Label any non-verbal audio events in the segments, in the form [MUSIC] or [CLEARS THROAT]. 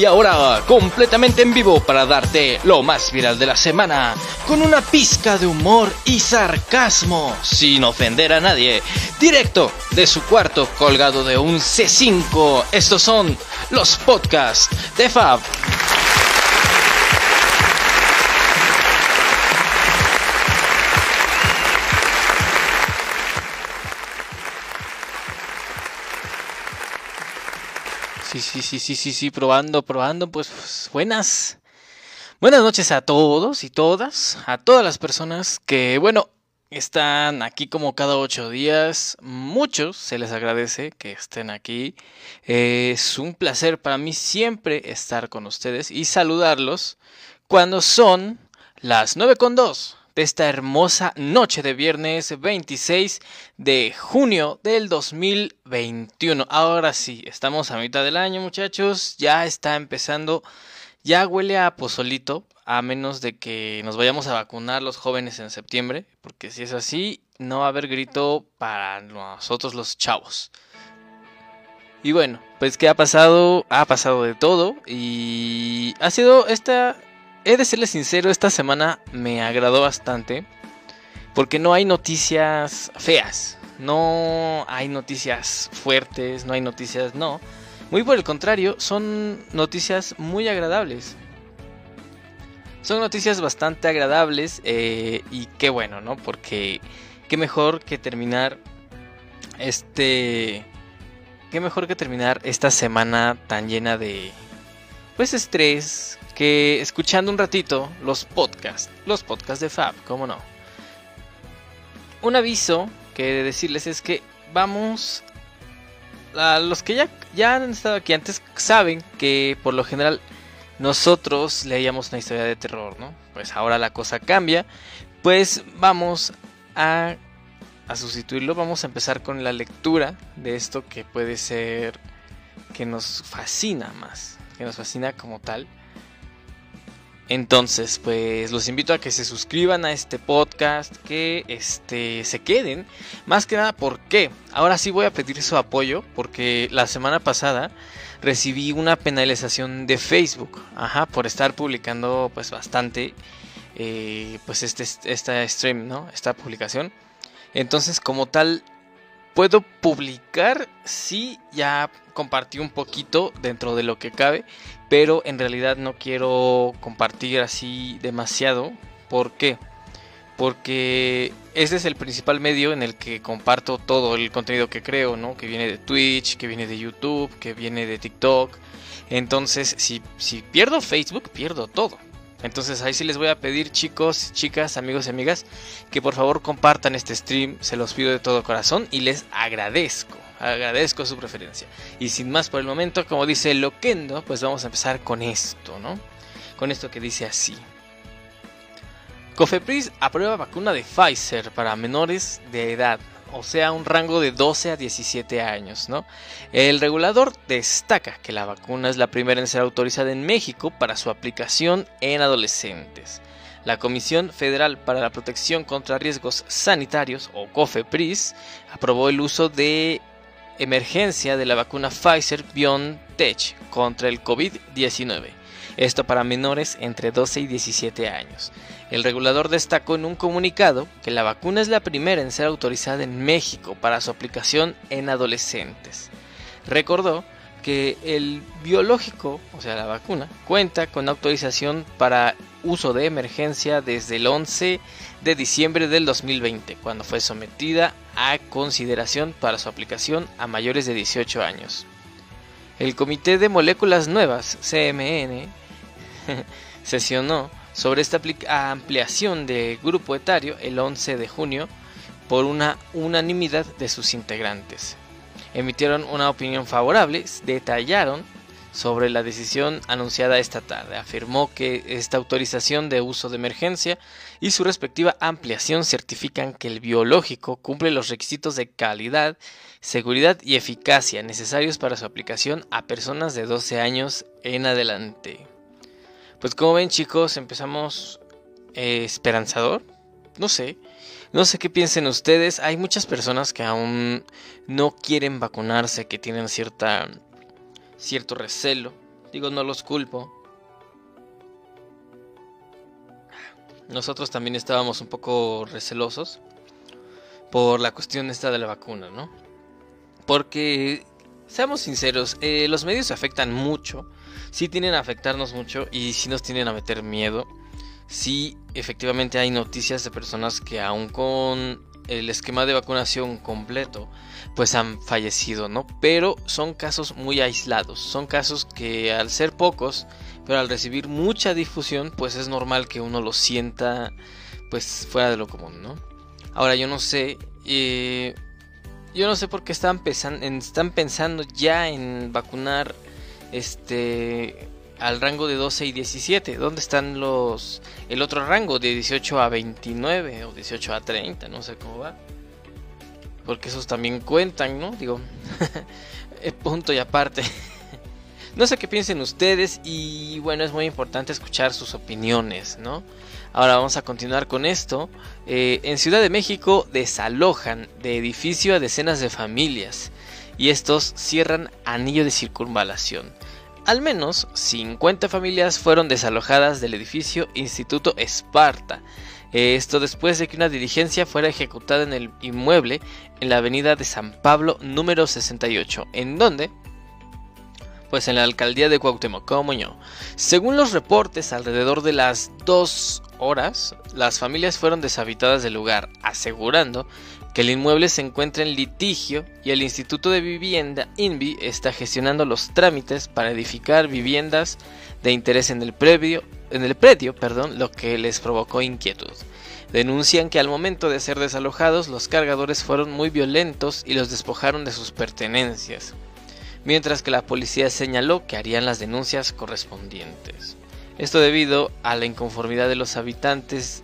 Y ahora, completamente en vivo para darte lo más viral de la semana, con una pizca de humor y sarcasmo, sin ofender a nadie, directo de su cuarto colgado de un C5. Estos son los podcasts de Fab. Sí, sí, sí, sí, probando, probando, pues, pues buenas. Buenas noches a todos y todas, a todas las personas que, bueno, están aquí como cada ocho días. Muchos se les agradece que estén aquí. es un placer para mí siempre estar con ustedes y saludarlos cuando son las nueve con dos esta hermosa noche de viernes 26 de junio del 2021. Ahora sí, estamos a mitad del año muchachos, ya está empezando, ya huele a pozolito, a menos de que nos vayamos a vacunar los jóvenes en septiembre, porque si es así, no va a haber grito para nosotros los chavos. Y bueno, pues ¿qué ha pasado? Ha pasado de todo y ha sido esta he de serle sincero, esta semana me agradó bastante. Porque no hay noticias feas. No hay noticias fuertes, no hay noticias, no. Muy por el contrario, son noticias muy agradables. Son noticias bastante agradables eh, y qué bueno, ¿no? Porque qué mejor que terminar este... Qué mejor que terminar esta semana tan llena de... Pues estrés, que escuchando un ratito los podcasts, los podcasts de Fab, cómo no. Un aviso que de decirles es que vamos a los que ya, ya han estado aquí antes saben que por lo general nosotros leíamos una historia de terror, ¿no? Pues ahora la cosa cambia, pues vamos a, a sustituirlo, vamos a empezar con la lectura de esto que puede ser que nos fascina más, que nos fascina como tal. Entonces, pues los invito a que se suscriban a este podcast, que este, se queden. Más que nada, ¿por qué? Ahora sí voy a pedir su apoyo, porque la semana pasada recibí una penalización de Facebook, ajá, por estar publicando pues bastante, eh, pues este, esta stream, ¿no? Esta publicación. Entonces, como tal, puedo publicar si ya compartí un poquito dentro de lo que cabe, pero en realidad no quiero compartir así demasiado. ¿Por qué? Porque ese es el principal medio en el que comparto todo el contenido que creo, ¿no? Que viene de Twitch, que viene de YouTube, que viene de TikTok. Entonces, si, si pierdo Facebook, pierdo todo. Entonces ahí sí les voy a pedir chicos, chicas, amigos y amigas que por favor compartan este stream, se los pido de todo corazón y les agradezco, agradezco su preferencia. Y sin más por el momento, como dice Loquendo, pues vamos a empezar con esto, ¿no? Con esto que dice así. Cofepris aprueba vacuna de Pfizer para menores de edad o sea, un rango de 12 a 17 años, ¿no? El regulador destaca que la vacuna es la primera en ser autorizada en México para su aplicación en adolescentes. La Comisión Federal para la Protección contra Riesgos Sanitarios, o COFEPRIS, aprobó el uso de emergencia de la vacuna Pfizer BioNTech contra el COVID-19. Esto para menores entre 12 y 17 años. El regulador destacó en un comunicado que la vacuna es la primera en ser autorizada en México para su aplicación en adolescentes. Recordó que el biológico, o sea la vacuna, cuenta con autorización para uso de emergencia desde el 11 de diciembre del 2020, cuando fue sometida a consideración para su aplicación a mayores de 18 años. El Comité de Moléculas Nuevas, CMN, [LAUGHS] sesionó sobre esta ampliación de grupo etario el 11 de junio por una unanimidad de sus integrantes. Emitieron una opinión favorable, detallaron sobre la decisión anunciada esta tarde. Afirmó que esta autorización de uso de emergencia y su respectiva ampliación certifican que el biológico cumple los requisitos de calidad, seguridad y eficacia necesarios para su aplicación a personas de 12 años en adelante. Pues como ven chicos, empezamos eh, esperanzador. No sé, no sé qué piensen ustedes. Hay muchas personas que aún no quieren vacunarse, que tienen cierta, cierto recelo, Digo, no los culpo. Nosotros también estábamos un poco recelosos por la cuestión esta de la vacuna, ¿no? Porque, seamos sinceros, eh, los medios afectan mucho, sí tienen a afectarnos mucho y sí nos tienen a meter miedo. Sí, efectivamente hay noticias de personas que aún con el esquema de vacunación completo, pues han fallecido, ¿no? Pero son casos muy aislados, son casos que al ser pocos, pero al recibir mucha difusión, pues es normal que uno lo sienta pues fuera de lo común, ¿no? Ahora yo no sé, eh, yo no sé por qué están, pensando ya en vacunar este al rango de 12 y 17. ¿Dónde están los el otro rango de 18 a 29 o 18 a 30? No sé cómo va. Porque esos también cuentan, ¿no? Digo, [LAUGHS] punto y aparte. [LAUGHS] no sé qué piensen ustedes y bueno, es muy importante escuchar sus opiniones, ¿no? Ahora vamos a continuar con esto. Eh, en Ciudad de México desalojan de edificio a decenas de familias y estos cierran anillo de circunvalación. Al menos 50 familias fueron desalojadas del edificio Instituto Esparta. Esto después de que una diligencia fuera ejecutada en el inmueble en la avenida de San Pablo número 68, en donde pues en la alcaldía de Cuauhtémoc, como yo. Según los reportes, alrededor de las 2 horas, las familias fueron deshabitadas del lugar, asegurando que el inmueble se encuentra en litigio y el Instituto de Vivienda INVI está gestionando los trámites para edificar viviendas de interés en el en el predio, perdón, lo que les provocó inquietud. Denuncian que al momento de ser desalojados los cargadores fueron muy violentos y los despojaron de sus pertenencias, mientras que la policía señaló que harían las denuncias correspondientes. Esto debido a la inconformidad de los habitantes,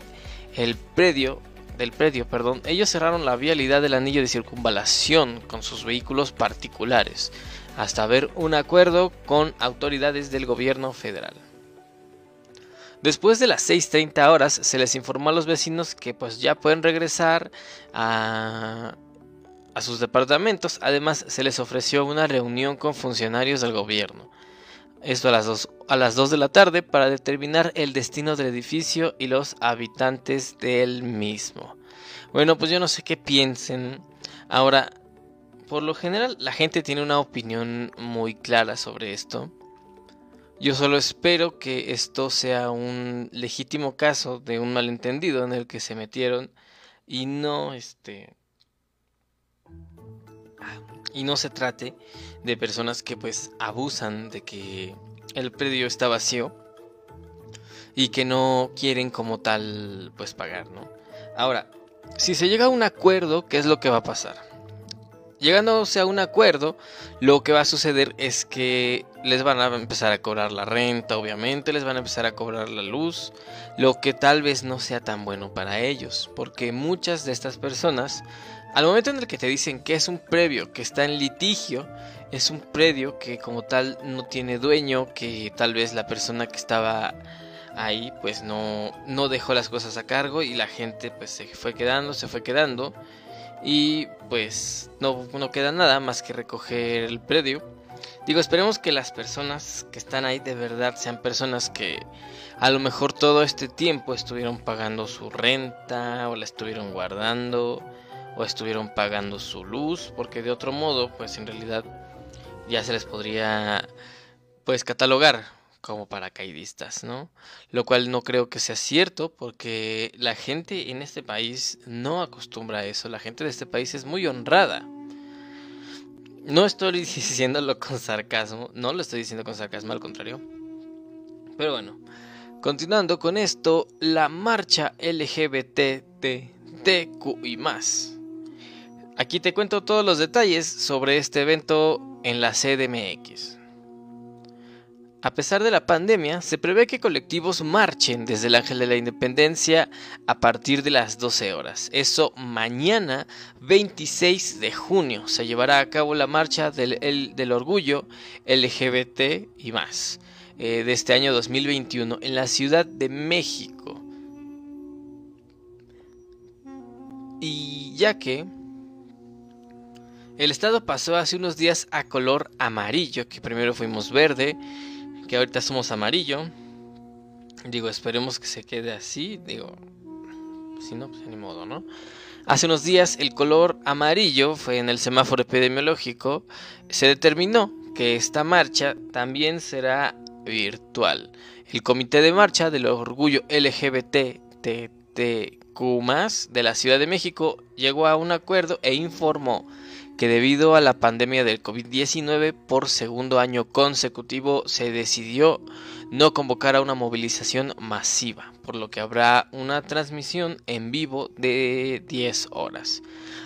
el predio del predio, perdón, ellos cerraron la vialidad del anillo de circunvalación con sus vehículos particulares, hasta ver un acuerdo con autoridades del gobierno federal. Después de las 6.30 horas se les informó a los vecinos que pues ya pueden regresar a, a sus departamentos. Además se les ofreció una reunión con funcionarios del gobierno. Esto a las, 2, a las 2 de la tarde para determinar el destino del edificio y los habitantes del mismo. Bueno, pues yo no sé qué piensen. Ahora, por lo general la gente tiene una opinión muy clara sobre esto. Yo solo espero que esto sea un legítimo caso de un malentendido en el que se metieron y no este y no se trate de personas que pues abusan de que el predio está vacío y que no quieren como tal pues pagar, ¿no? Ahora, si se llega a un acuerdo, ¿qué es lo que va a pasar? Llegándose a un acuerdo, lo que va a suceder es que les van a empezar a cobrar la renta, obviamente, les van a empezar a cobrar la luz, lo que tal vez no sea tan bueno para ellos, porque muchas de estas personas al momento en el que te dicen que es un previo que está en litigio, es un predio que como tal no tiene dueño, que tal vez la persona que estaba ahí pues no, no dejó las cosas a cargo y la gente pues se fue quedando, se fue quedando y pues no, no queda nada más que recoger el predio. Digo, esperemos que las personas que están ahí de verdad sean personas que a lo mejor todo este tiempo estuvieron pagando su renta o la estuvieron guardando o estuvieron pagando su luz, porque de otro modo, pues en realidad ya se les podría pues catalogar como paracaidistas, ¿no? Lo cual no creo que sea cierto porque la gente en este país no acostumbra a eso, la gente de este país es muy honrada. No estoy [LAUGHS] diciéndolo con sarcasmo, no lo estoy diciendo con sarcasmo, al contrario. Pero bueno, continuando con esto, la marcha LGBTTQ y más Aquí te cuento todos los detalles sobre este evento en la CDMX. A pesar de la pandemia, se prevé que colectivos marchen desde el Ángel de la Independencia a partir de las 12 horas. Eso mañana, 26 de junio, se llevará a cabo la marcha del, del orgullo LGBT y más eh, de este año 2021 en la Ciudad de México. Y ya que el estado pasó hace unos días a color amarillo, que primero fuimos verde, que ahorita somos amarillo. Digo, esperemos que se quede así. Digo, si no, pues ni modo, ¿no? Hace unos días el color amarillo fue en el semáforo epidemiológico. Se determinó que esta marcha también será virtual. El Comité de Marcha del Orgullo LGBTTQ de la Ciudad de México llegó a un acuerdo e informó que debido a la pandemia del COVID-19 por segundo año consecutivo se decidió no convocar a una movilización masiva, por lo que habrá una transmisión en vivo de 10 horas.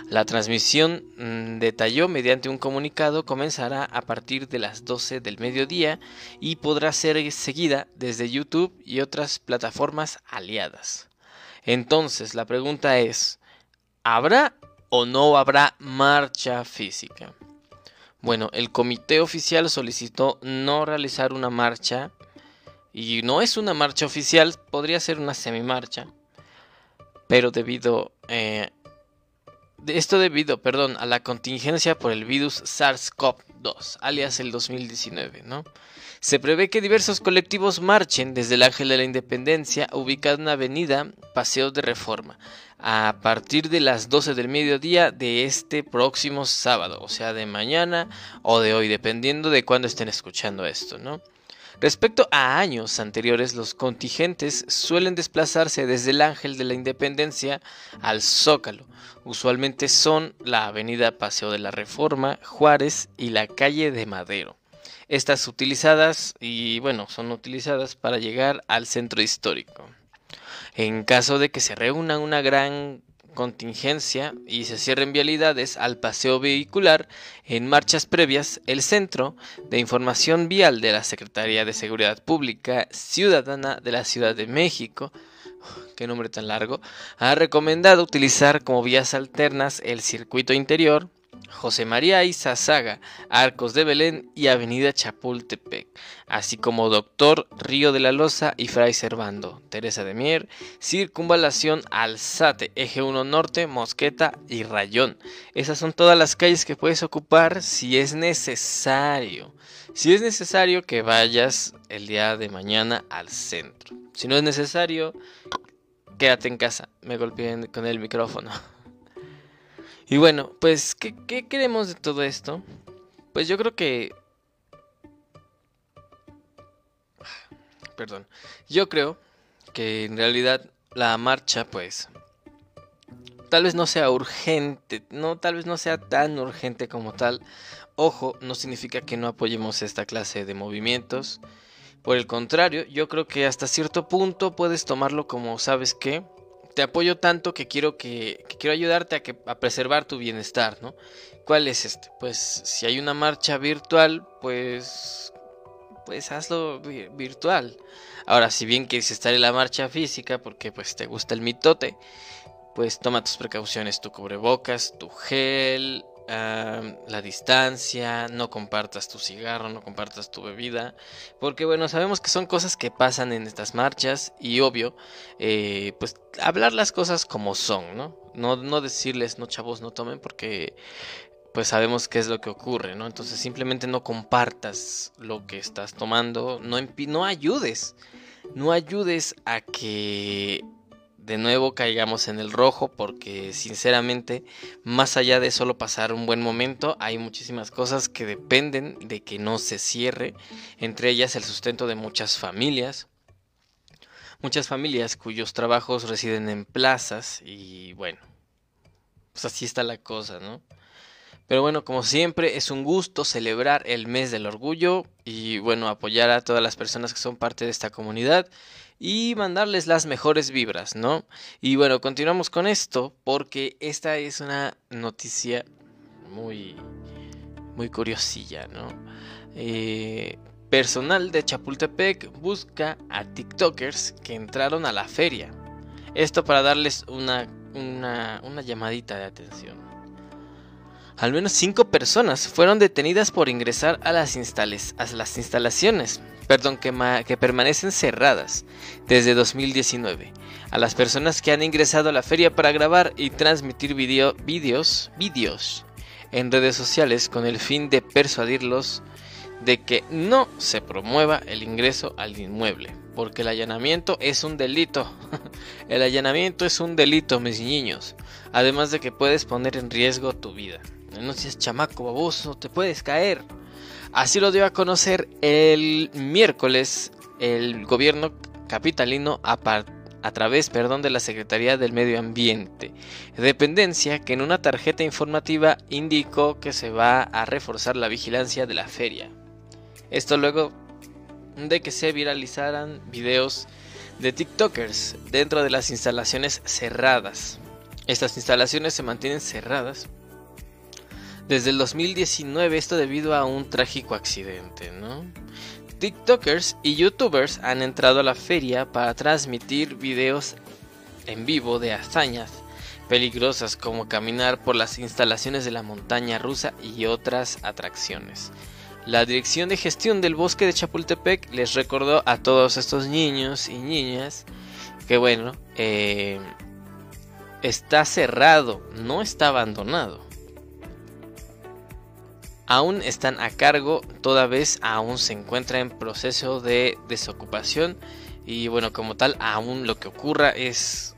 La transmisión, mm, detalló mediante un comunicado, comenzará a partir de las 12 del mediodía y podrá ser seguida desde YouTube y otras plataformas aliadas. Entonces, la pregunta es, ¿habrá o no habrá marcha física? Bueno, el comité oficial solicitó no realizar una marcha y no es una marcha oficial, podría ser una semi-marcha, pero debido eh, esto debido, perdón, a la contingencia por el virus SARS-CoV-2, alias el 2019, ¿no? Se prevé que diversos colectivos marchen desde el Ángel de la Independencia, ubicado en la avenida Paseo de Reforma, a partir de las 12 del mediodía de este próximo sábado, o sea, de mañana o de hoy, dependiendo de cuándo estén escuchando esto, ¿no? Respecto a años anteriores, los contingentes suelen desplazarse desde el Ángel de la Independencia al Zócalo. Usualmente son la Avenida Paseo de la Reforma, Juárez y la calle de Madero. Estas utilizadas y bueno, son utilizadas para llegar al centro histórico. En caso de que se reúna una gran contingencia y se cierren vialidades al paseo vehicular en marchas previas, el Centro de Información Vial de la Secretaría de Seguridad Pública Ciudadana de la Ciudad de México, [SIGHS] qué nombre tan largo, ha recomendado utilizar como vías alternas el circuito interior, José María Izazaga, Arcos de Belén y Avenida Chapultepec, así como Doctor Río de la Loza y Fray Servando, Teresa de Mier, Circunvalación Alzate, Eje 1 Norte, Mosqueta y Rayón. Esas son todas las calles que puedes ocupar si es necesario. Si es necesario que vayas el día de mañana al centro. Si no es necesario, quédate en casa. Me golpeé con el micrófono. [LAUGHS] Y bueno, pues, ¿qué, queremos de todo esto? Pues yo creo que... [SIGHS] Perdón. Yo creo que en realidad la marcha, pues... Tal vez no sea urgente, no, tal vez no sea tan urgente como tal. Ojo, no significa que no apoyemos esta clase de movimientos. Por el contrario, yo creo que hasta cierto punto puedes tomarlo como, ¿sabes qué? Te apoyo tanto que quiero que, quiero ayudarte a, que, a preservar tu bienestar, ¿no? ¿Cuál es este? Pues si hay una marcha virtual, pues pues hazlo virtual. Ahora, si bien quieres estar en la marcha física porque pues te gusta el mitote, pues toma tus precauciones, tu cubrebocas, tu gel, la distancia, no compartas tu cigarro, no compartas tu bebida, porque bueno, sabemos que son cosas que pasan en estas marchas y obvio, eh, pues hablar las cosas como son, ¿no? ¿no? No decirles, no chavos, no tomen, porque pues sabemos qué es lo que ocurre, ¿no? Entonces simplemente no compartas lo que estás tomando, no, no ayudes, no ayudes a que de nuevo caigamos en el rojo porque sinceramente más allá de solo pasar un buen momento hay muchísimas cosas que dependen de que no se cierre entre ellas el sustento de muchas familias. Muchas familias cuyos trabajos residen en plazas y bueno pues así está la cosa no pero bueno, como siempre, es un gusto celebrar el mes del orgullo y bueno, apoyar a todas las personas que son parte de esta comunidad y mandarles las mejores vibras, ¿no? Y bueno, continuamos con esto porque esta es una noticia muy, muy curiosilla, ¿no? Eh, personal de Chapultepec busca a TikTokers que entraron a la feria. Esto para darles una, una, una llamadita de atención. Al menos cinco personas fueron detenidas por ingresar a las, a las instalaciones perdón, que, que, permanecen cerradas desde 2019. A las personas que han ingresado a la feria para grabar y transmitir video, videos en redes sociales con el fin de persuadirlos de que no se promueva el ingreso al inmueble, porque el allanamiento es un delito. [LAUGHS] el allanamiento es un delito, mis niños. Además de que puedes poner en riesgo tu vida. No seas chamaco baboso, te puedes caer. Así lo dio a conocer el miércoles el gobierno capitalino a, a través perdón, de la Secretaría del Medio Ambiente, dependencia que en una tarjeta informativa indicó que se va a reforzar la vigilancia de la feria. Esto luego de que se viralizaran videos de TikTokers dentro de las instalaciones cerradas. Estas instalaciones se mantienen cerradas desde el 2019, esto debido a un trágico accidente, ¿no? TikTokers y YouTubers han entrado a la feria para transmitir videos en vivo de hazañas peligrosas como caminar por las instalaciones de la montaña rusa y otras atracciones. La Dirección de Gestión del Bosque de Chapultepec les recordó a todos estos niños y niñas que bueno, eh, está cerrado, no está abandonado. Aún están a cargo, toda vez aún se encuentra en proceso de desocupación y bueno, como tal, aún lo que ocurra es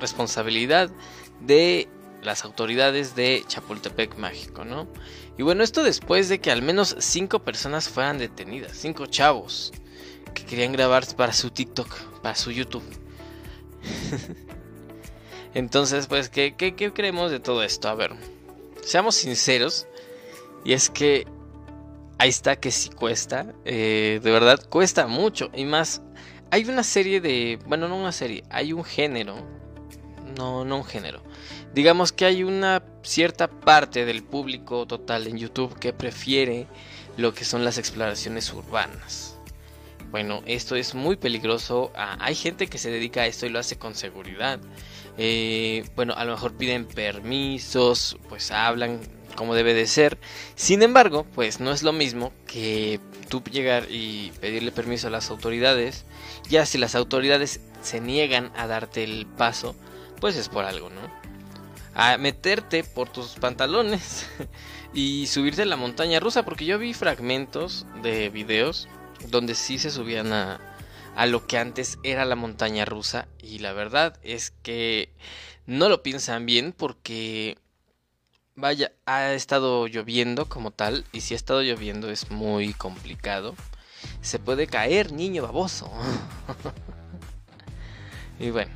responsabilidad de las autoridades de Chapultepec Mágico, ¿no? Y bueno, esto después de que al menos cinco personas fueran detenidas, cinco chavos que querían grabar para su TikTok, para su YouTube. [LAUGHS] Entonces, pues, ¿qué, ¿qué, qué, creemos de todo esto? A ver, seamos sinceros. Y es que ahí está que sí cuesta. Eh, de verdad, cuesta mucho. Y más, hay una serie de... Bueno, no una serie, hay un género. No, no un género. Digamos que hay una cierta parte del público total en YouTube que prefiere lo que son las exploraciones urbanas. Bueno, esto es muy peligroso. Ah, hay gente que se dedica a esto y lo hace con seguridad. Eh, bueno, a lo mejor piden permisos, pues hablan como debe de ser. Sin embargo, pues no es lo mismo que tú llegar y pedirle permiso a las autoridades. Ya si las autoridades se niegan a darte el paso, pues es por algo, ¿no? A meterte por tus pantalones [LAUGHS] y subirte a la montaña rusa, porque yo vi fragmentos de videos donde sí se subían a, a lo que antes era la montaña rusa y la verdad es que no lo piensan bien porque vaya, ha estado lloviendo como tal y si ha estado lloviendo es muy complicado. Se puede caer, niño baboso. [LAUGHS] y bueno,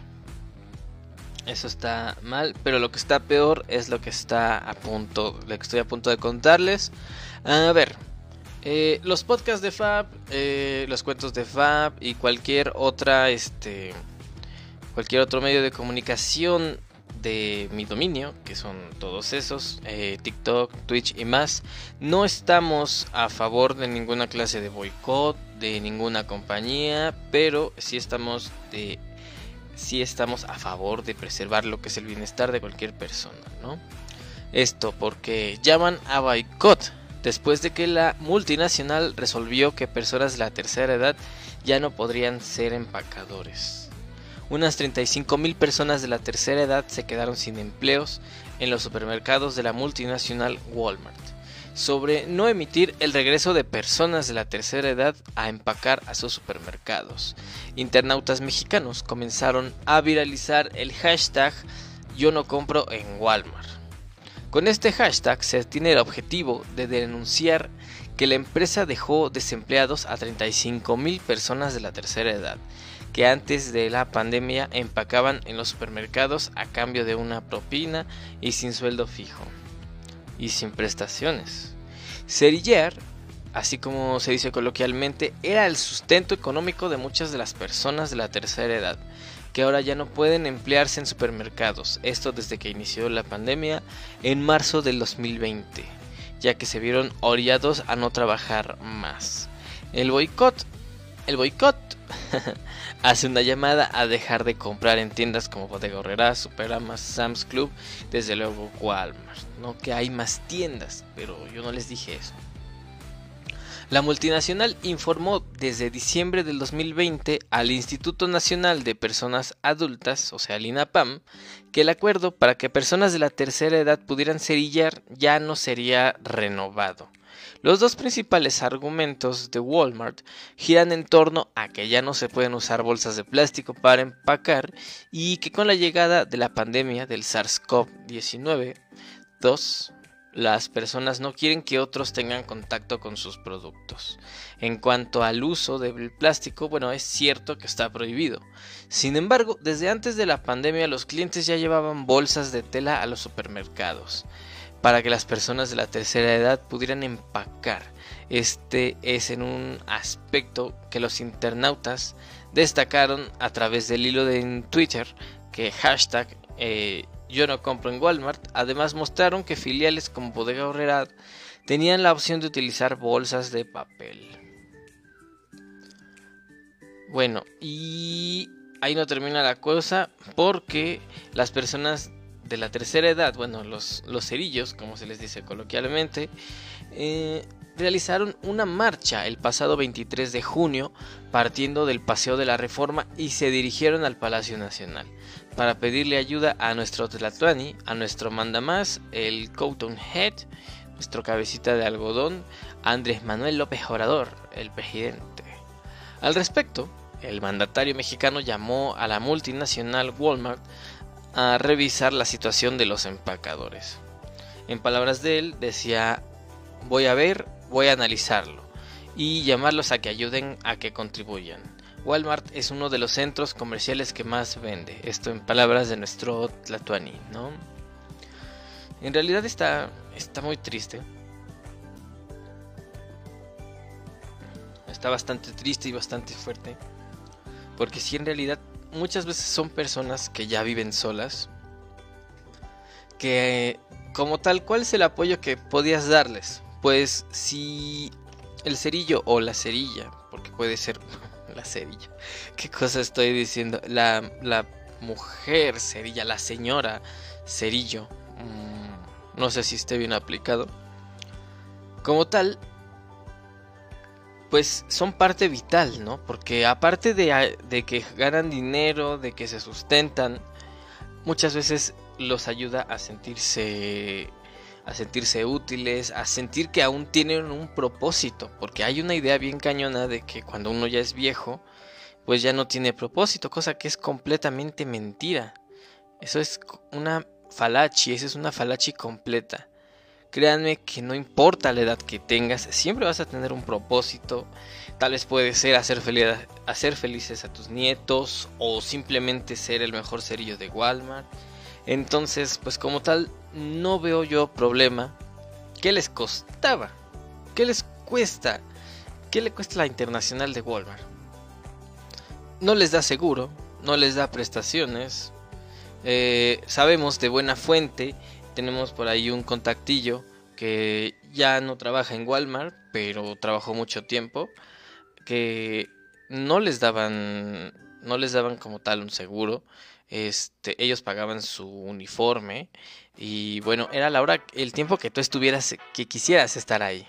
eso está mal, pero lo que está peor es lo que está a punto, lo que estoy a punto de contarles. A ver, eh, los podcasts de Fab, eh, los cuentos de Fab y cualquier otra, este, cualquier otro medio de comunicación de mi dominio, que son todos esos, eh, TikTok, Twitch y más, no estamos a favor de ninguna clase de boicot, de ninguna compañía, pero sí estamos de sí estamos a favor de preservar lo que es el bienestar de cualquier persona, ¿no? Esto porque llaman a boicot después de que la multinacional resolvió que personas de la tercera edad ya no podrían ser empacadores. Unas 35.000 personas de la tercera edad se quedaron sin empleos en los supermercados de la multinacional Walmart sobre no emitir el regreso de personas de la tercera edad a empacar a sus supermercados. Internautas mexicanos comenzaron a viralizar el hashtag yo no compro en Walmart con este hashtag se tiene el objetivo de denunciar que la empresa dejó desempleados a 35.000 personas de la tercera edad, que antes de la pandemia empacaban en los supermercados a cambio de una propina y sin sueldo fijo, y sin prestaciones. Cerillar, así como se dice coloquialmente, era el sustento económico de muchas de las personas de la tercera edad, que ahora ya no pueden emplearse en supermercados, esto desde que inició la pandemia en marzo del 2020, ya que se vieron orillados a no trabajar más. El boicot, el boicot [LAUGHS] hace una llamada a dejar de comprar en tiendas como Bodega Herrera, Superama, Sam's Club, desde luego Walmart, no que hay más tiendas, pero yo no les dije eso. La multinacional informó desde diciembre del 2020 al Instituto Nacional de Personas Adultas, o sea, al INAPAM, que el acuerdo para que personas de la tercera edad pudieran cerillar ya no sería renovado. Los dos principales argumentos de Walmart giran en torno a que ya no se pueden usar bolsas de plástico para empacar y que con la llegada de la pandemia del SARS-CoV-19, 2, las personas no quieren que otros tengan contacto con sus productos. En cuanto al uso del plástico, bueno, es cierto que está prohibido. Sin embargo, desde antes de la pandemia los clientes ya llevaban bolsas de tela a los supermercados para que las personas de la tercera edad pudieran empacar. Este es en un aspecto que los internautas destacaron a través del hilo de Twitter que hashtag eh, yo no compro en Walmart. Además mostraron que filiales como Bodega Horrera tenían la opción de utilizar bolsas de papel. Bueno, y ahí no termina la cosa porque las personas de la tercera edad, bueno, los, los cerillos, como se les dice coloquialmente, eh, realizaron una marcha el pasado 23 de junio partiendo del Paseo de la Reforma y se dirigieron al Palacio Nacional para pedirle ayuda a nuestro Tlatuani, a nuestro mandamás, el Cotton Head, nuestro cabecita de algodón, Andrés Manuel López Obrador, el presidente. Al respecto, el mandatario mexicano llamó a la multinacional Walmart a revisar la situación de los empacadores. En palabras de él, decía, voy a ver, voy a analizarlo y llamarlos a que ayuden a que contribuyan. Walmart es uno de los centros comerciales que más vende. Esto en palabras de nuestro Tlatuani, ¿no? En realidad está, está muy triste. Está bastante triste y bastante fuerte. Porque si en realidad muchas veces son personas que ya viven solas. Que como tal, ¿cuál es el apoyo que podías darles? Pues si el cerillo o la cerilla, porque puede ser [LAUGHS] la cerilla. ¿Qué cosa estoy diciendo? La, la mujer cerilla, la señora cerillo. Mm, no sé si esté bien aplicado. Como tal, pues son parte vital, ¿no? Porque aparte de, de, que ganan dinero, de que se sustentan, muchas veces los ayuda a sentirse a sentirse útiles, a sentir que aún tienen un propósito, porque hay una idea bien cañona de que cuando uno ya es viejo, pues ya no tiene propósito, cosa que es completamente mentira. Eso es una falachi, esa es una falachi completa. Créanme que no importa la edad que tengas, siempre vas a tener un propósito. Tal vez puede ser hacer, felices a tus nietos o simplemente ser el mejor cerillo de Walmart. Entonces, pues como tal, no veo yo problema. ¿Qué les costaba? ¿Qué les cuesta? ¿Qué le cuesta la internacional de Walmart? No les da seguro, no les da prestaciones. Eh, sabemos de buena fuente, tenemos por ahí un contactillo que ya no trabaja en Walmart, pero trabajó mucho tiempo, que no les daban, no les daban como tal un seguro. Este, ellos pagaban su uniforme y bueno, era la hora, el tiempo que tú estuvieras, que quisieras estar ahí.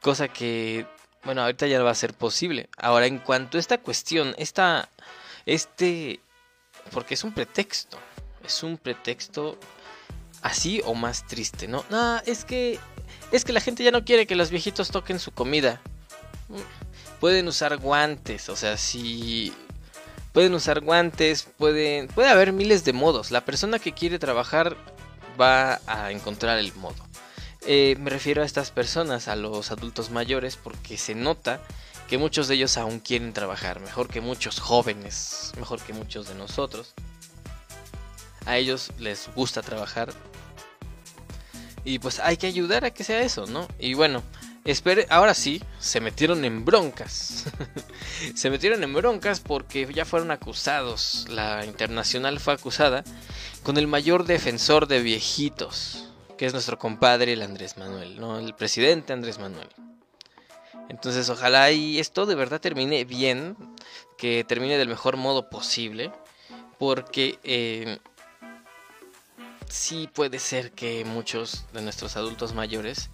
Cosa que, bueno, ahorita ya no va a ser posible. Ahora, en cuanto a esta cuestión, esta, este, porque es un pretexto, es un pretexto así o más triste, ¿no? No, es que, es que la gente ya no quiere que los viejitos toquen su comida. Pueden usar guantes, o sea, si pueden usar guantes, pueden, puede haber miles de modos. La persona que quiere trabajar va a encontrar el modo. Eh, me refiero a estas personas, a los adultos mayores, porque se nota que muchos de ellos aún quieren trabajar, mejor que muchos jóvenes, mejor que muchos de nosotros. A ellos les gusta trabajar. Y pues hay que ayudar a que sea eso, ¿no? Y bueno, Espere, ahora sí, se metieron en broncas. [LAUGHS] se metieron en broncas porque ya fueron acusados. La internacional fue acusada con el mayor defensor de viejitos, que es nuestro compadre el Andrés Manuel, ¿no? El presidente Andrés Manuel. Entonces, ojalá y esto de verdad termine bien, que termine del mejor modo posible, porque eh, sí puede ser que muchos de nuestros adultos mayores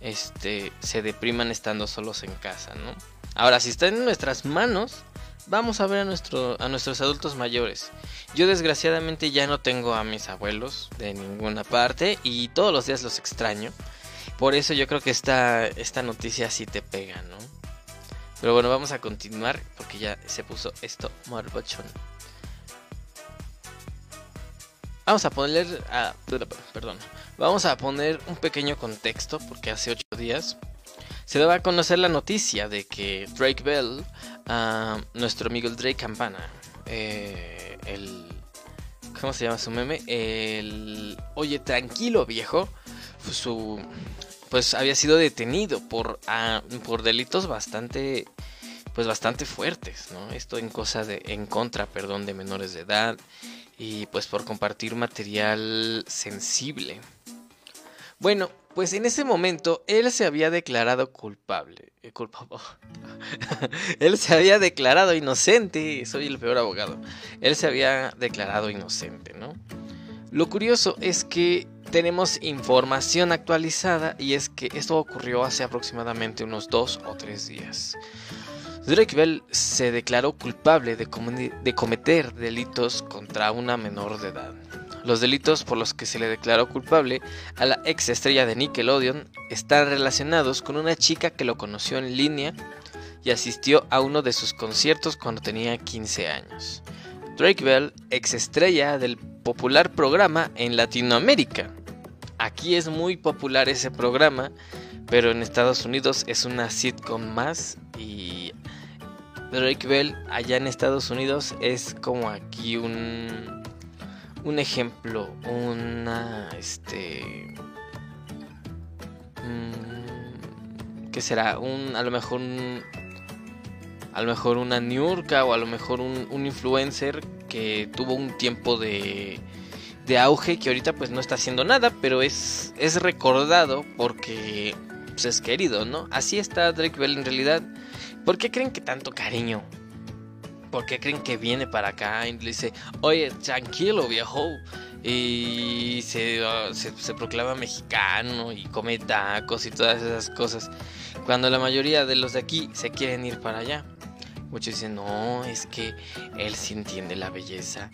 este, se depriman estando solos en casa, ¿no? Ahora, si está en nuestras manos, vamos a ver a, a nuestros adultos mayores. Yo desgraciadamente ya no tengo a mis abuelos de ninguna parte y todos los días los extraño. Por eso yo creo que esta, esta noticia sí te pega, ¿no? Pero bueno, vamos a continuar porque ya se puso esto morbochón. Vamos a poner. Ah, perdón. Vamos a poner un pequeño contexto porque hace ocho días se daba a conocer la noticia de que Drake Bell, ah, nuestro amigo Drake Campana, eh, el. ¿Cómo se llama su meme? El. Oye, tranquilo, viejo. Su. Pues había sido detenido por, ah, por delitos bastante. Pues bastante fuertes, ¿no? Esto en cosa de. En contra, perdón, de menores de edad y pues por compartir material sensible. Bueno, pues en ese momento él se había declarado culpable. Eh, culpable. [LAUGHS] él se había declarado inocente. Soy el peor abogado. Él se había declarado inocente, ¿no? Lo curioso es que tenemos información actualizada y es que esto ocurrió hace aproximadamente unos dos o tres días. Drake Bell se declaró culpable de, cometer delitos contra una menor de edad. Los delitos por los que se le declaró culpable a la ex estrella de Nickelodeon están relacionados con una chica que lo conoció en línea y asistió a uno de sus conciertos cuando tenía 15 años. Drake Bell, ex estrella del popular programa en Latinoamérica. Aquí es muy popular ese programa, pero en Estados Unidos es una sitcom más y Drake Bell allá en Estados Unidos es como aquí un un ejemplo, una este mm, ¿qué será? Un a lo mejor un a lo mejor una Niurka o a lo mejor un, un influencer que tuvo un tiempo de de auge que ahorita pues no está haciendo nada, pero es, es recordado porque pues, es querido, ¿no? Así está Drake Bell en realidad. ¿Por qué creen que tanto cariño? ¿Por qué creen que viene para acá y le dice, oye, tranquilo viejo? Y se, uh, se, se proclama mexicano y come tacos y todas esas cosas. Cuando la mayoría de los de aquí se quieren ir para allá. Muchos dicen, no, es que él sí entiende la belleza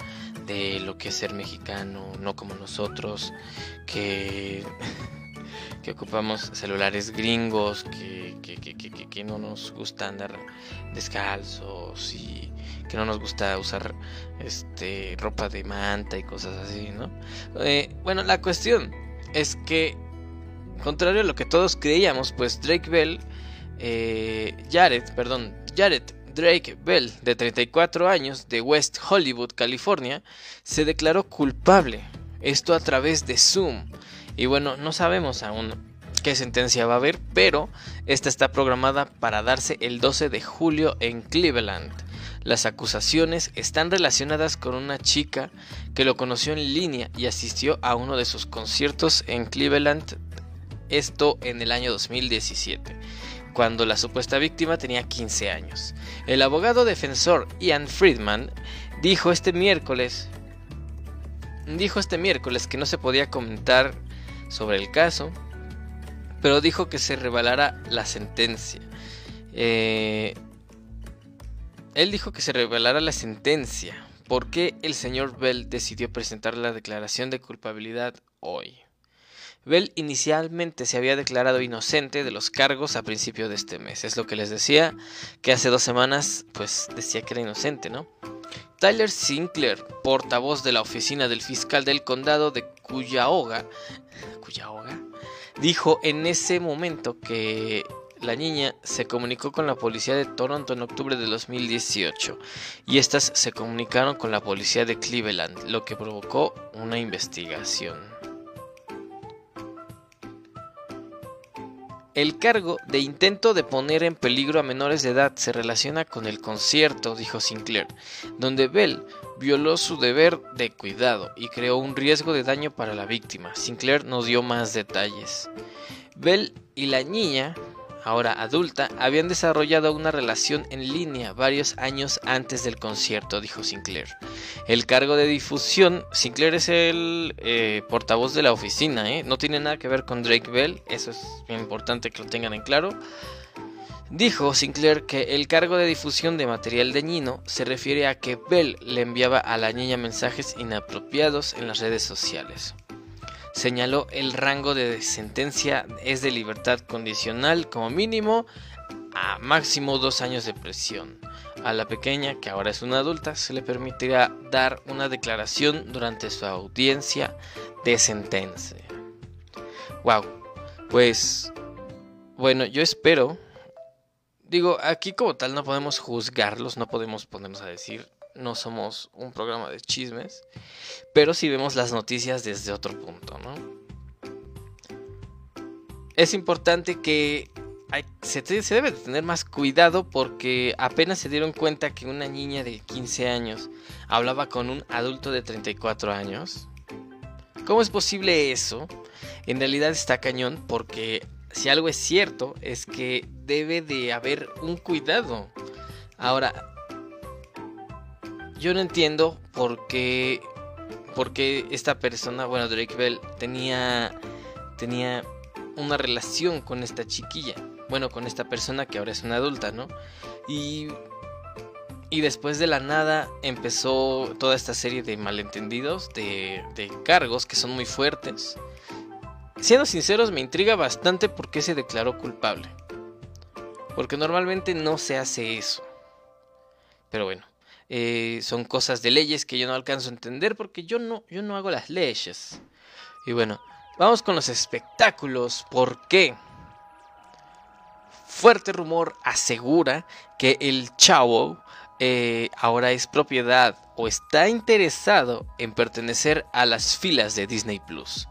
de lo que es ser mexicano, no como nosotros, que que ocupamos celulares gringos, que, que, que, que, no nos gusta andar descalzos y que no nos gusta usar este ropa de manta y cosas así, ¿no? Eh, bueno, la cuestión es que, contrario a lo que todos creíamos, pues Drake Bell, eh, Jared, perdón, Jared Drake Bell, de 34 años, de West Hollywood, California, se declaró culpable. Esto a través de Zoom y bueno, no sabemos aún qué sentencia va a haber, pero esta está programada para darse el 12 de julio en Cleveland. Las acusaciones están relacionadas con una chica que lo conoció en línea y asistió a uno de sus conciertos en Cleveland, esto en el año 2017, cuando la supuesta víctima tenía 15 años. El abogado defensor Ian Friedman dijo este miércoles dijo este miércoles que no se podía comentar sobre el caso, pero dijo que se revelará la sentencia. Eh, él dijo que se revelará la sentencia. ¿Por qué el señor Bell decidió presentar la declaración de culpabilidad hoy? Bell inicialmente se había declarado inocente de los cargos a principio de este mes. Es lo que les decía, que hace dos semanas pues decía que era inocente, ¿no? Tyler Sinclair, portavoz de la oficina del fiscal del condado de Cuyahoga, Dijo en ese momento que la niña se comunicó con la policía de Toronto en octubre de 2018 y estas se comunicaron con la policía de Cleveland, lo que provocó una investigación. El cargo de intento de poner en peligro a menores de edad se relaciona con el concierto, dijo Sinclair, donde Bell violó su deber de cuidado y creó un riesgo de daño para la víctima. Sinclair no dio más detalles. Bell y la niña ahora adulta, habían desarrollado una relación en línea varios años antes del concierto, dijo Sinclair. El cargo de difusión, Sinclair es el eh, portavoz de la oficina, ¿eh? no tiene nada que ver con Drake Bell, eso es importante que lo tengan en claro. Dijo Sinclair que el cargo de difusión de material dañino se refiere a que Bell le enviaba a la niña mensajes inapropiados en las redes sociales. señaló el rango de sentencia es de libertad condicional como mínimo a máximo dos años de prisión. A la pequeña, que ahora es una adulta, se le permitirá dar una declaración durante su audiencia de sentencia. Wow, pues bueno, yo espero. Digo, aquí como tal no podemos juzgarlos, no podemos ponernos a decir, no somos un programa de chismes, pero sí vemos las noticias desde otro punto, ¿no? Es importante que se, debe tener más cuidado porque apenas se dieron cuenta que una niña de 15 años hablaba con un adulto de 34 años. ¿Cómo es posible eso? En realidad está cañón porque si algo es cierto es que debe de haber un cuidado. Ahora, yo no entiendo por qué, por qué esta persona, bueno, Drake Bell tenía, tenía una relación con esta chiquilla bueno, con esta persona que ahora es una adulta, ¿no? Y, y después de la nada empezó toda esta serie de malentendidos, de, de cargos que son muy fuertes. Siendo sinceros, me intriga bastante por qué se declaró culpable. Porque normalmente no se hace eso. Pero bueno, eh, son cosas de leyes que yo no alcanzo a entender porque yo no, yo no hago las leyes. Y bueno, vamos con los espectáculos. ¿Por qué? fuerte rumor asegura que el chavo eh, ahora es propiedad o está interesado en pertenecer a las filas de Disney Plus.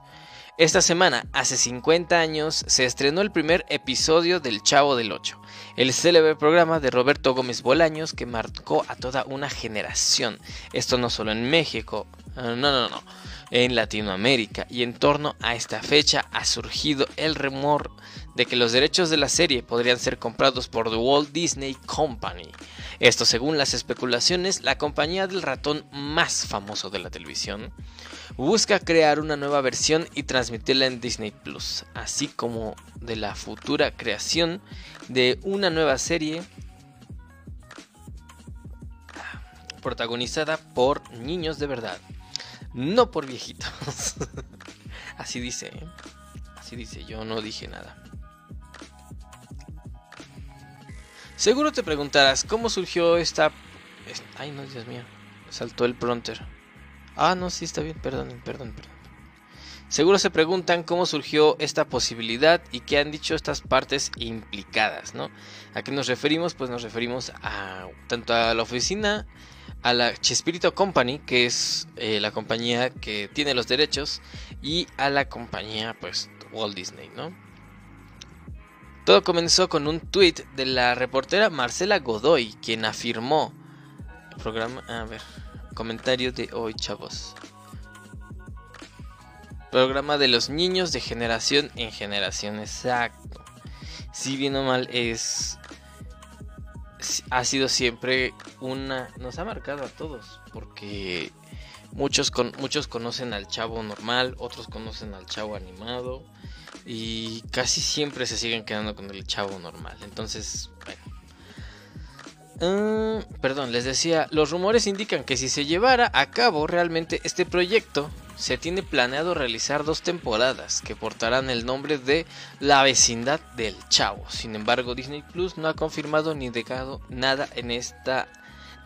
Esta semana, hace 50 años, se estrenó el primer episodio del Chavo del Ocho, el célebre programa de Roberto Gómez Bolaños que marcó a toda una generación. Esto no solo en México, no, no, no, en Latinoamérica. Y en torno a esta fecha ha surgido el rumor de que los derechos de la serie podrían ser comprados por The Walt Disney Company. Esto según las especulaciones, la compañía del ratón más famoso de la televisión busca crear una nueva versión y transmitirla en Disney Plus, así como de la futura creación de una nueva serie protagonizada por niños de verdad, no por viejitos. [LAUGHS] Así dice, ¿eh? así dice, yo no dije nada. Seguro te preguntarás cómo surgió esta... Ay, no, Dios mío. Saltó el pronter. Ah, no, sí, está bien. Perdón, perdón, perdón. Seguro se preguntan cómo surgió esta posibilidad y qué han dicho estas partes implicadas, ¿no? ¿A qué nos referimos? Pues nos referimos a tanto a la oficina, a la Chespirito Company, que es eh, la compañía que tiene los derechos, y a la compañía, pues, Walt Disney, ¿no? Todo comenzó con un tweet de la reportera Marcela Godoy, quien afirmó. Programa, a ver, comentario de hoy, chavos. Programa de los niños de generación en generación, exacto. Si bien o mal es ha sido siempre una nos ha marcado a todos porque muchos con, muchos conocen al chavo normal, otros conocen al chavo animado y casi siempre se siguen quedando con el chavo normal. Entonces, bueno. Ah, perdón, les decía, los rumores indican que si se llevara a cabo realmente este proyecto, se tiene planeado realizar dos temporadas que portarán el nombre de La vecindad del chavo. Sin embargo, Disney Plus no ha confirmado ni dejado nada en esta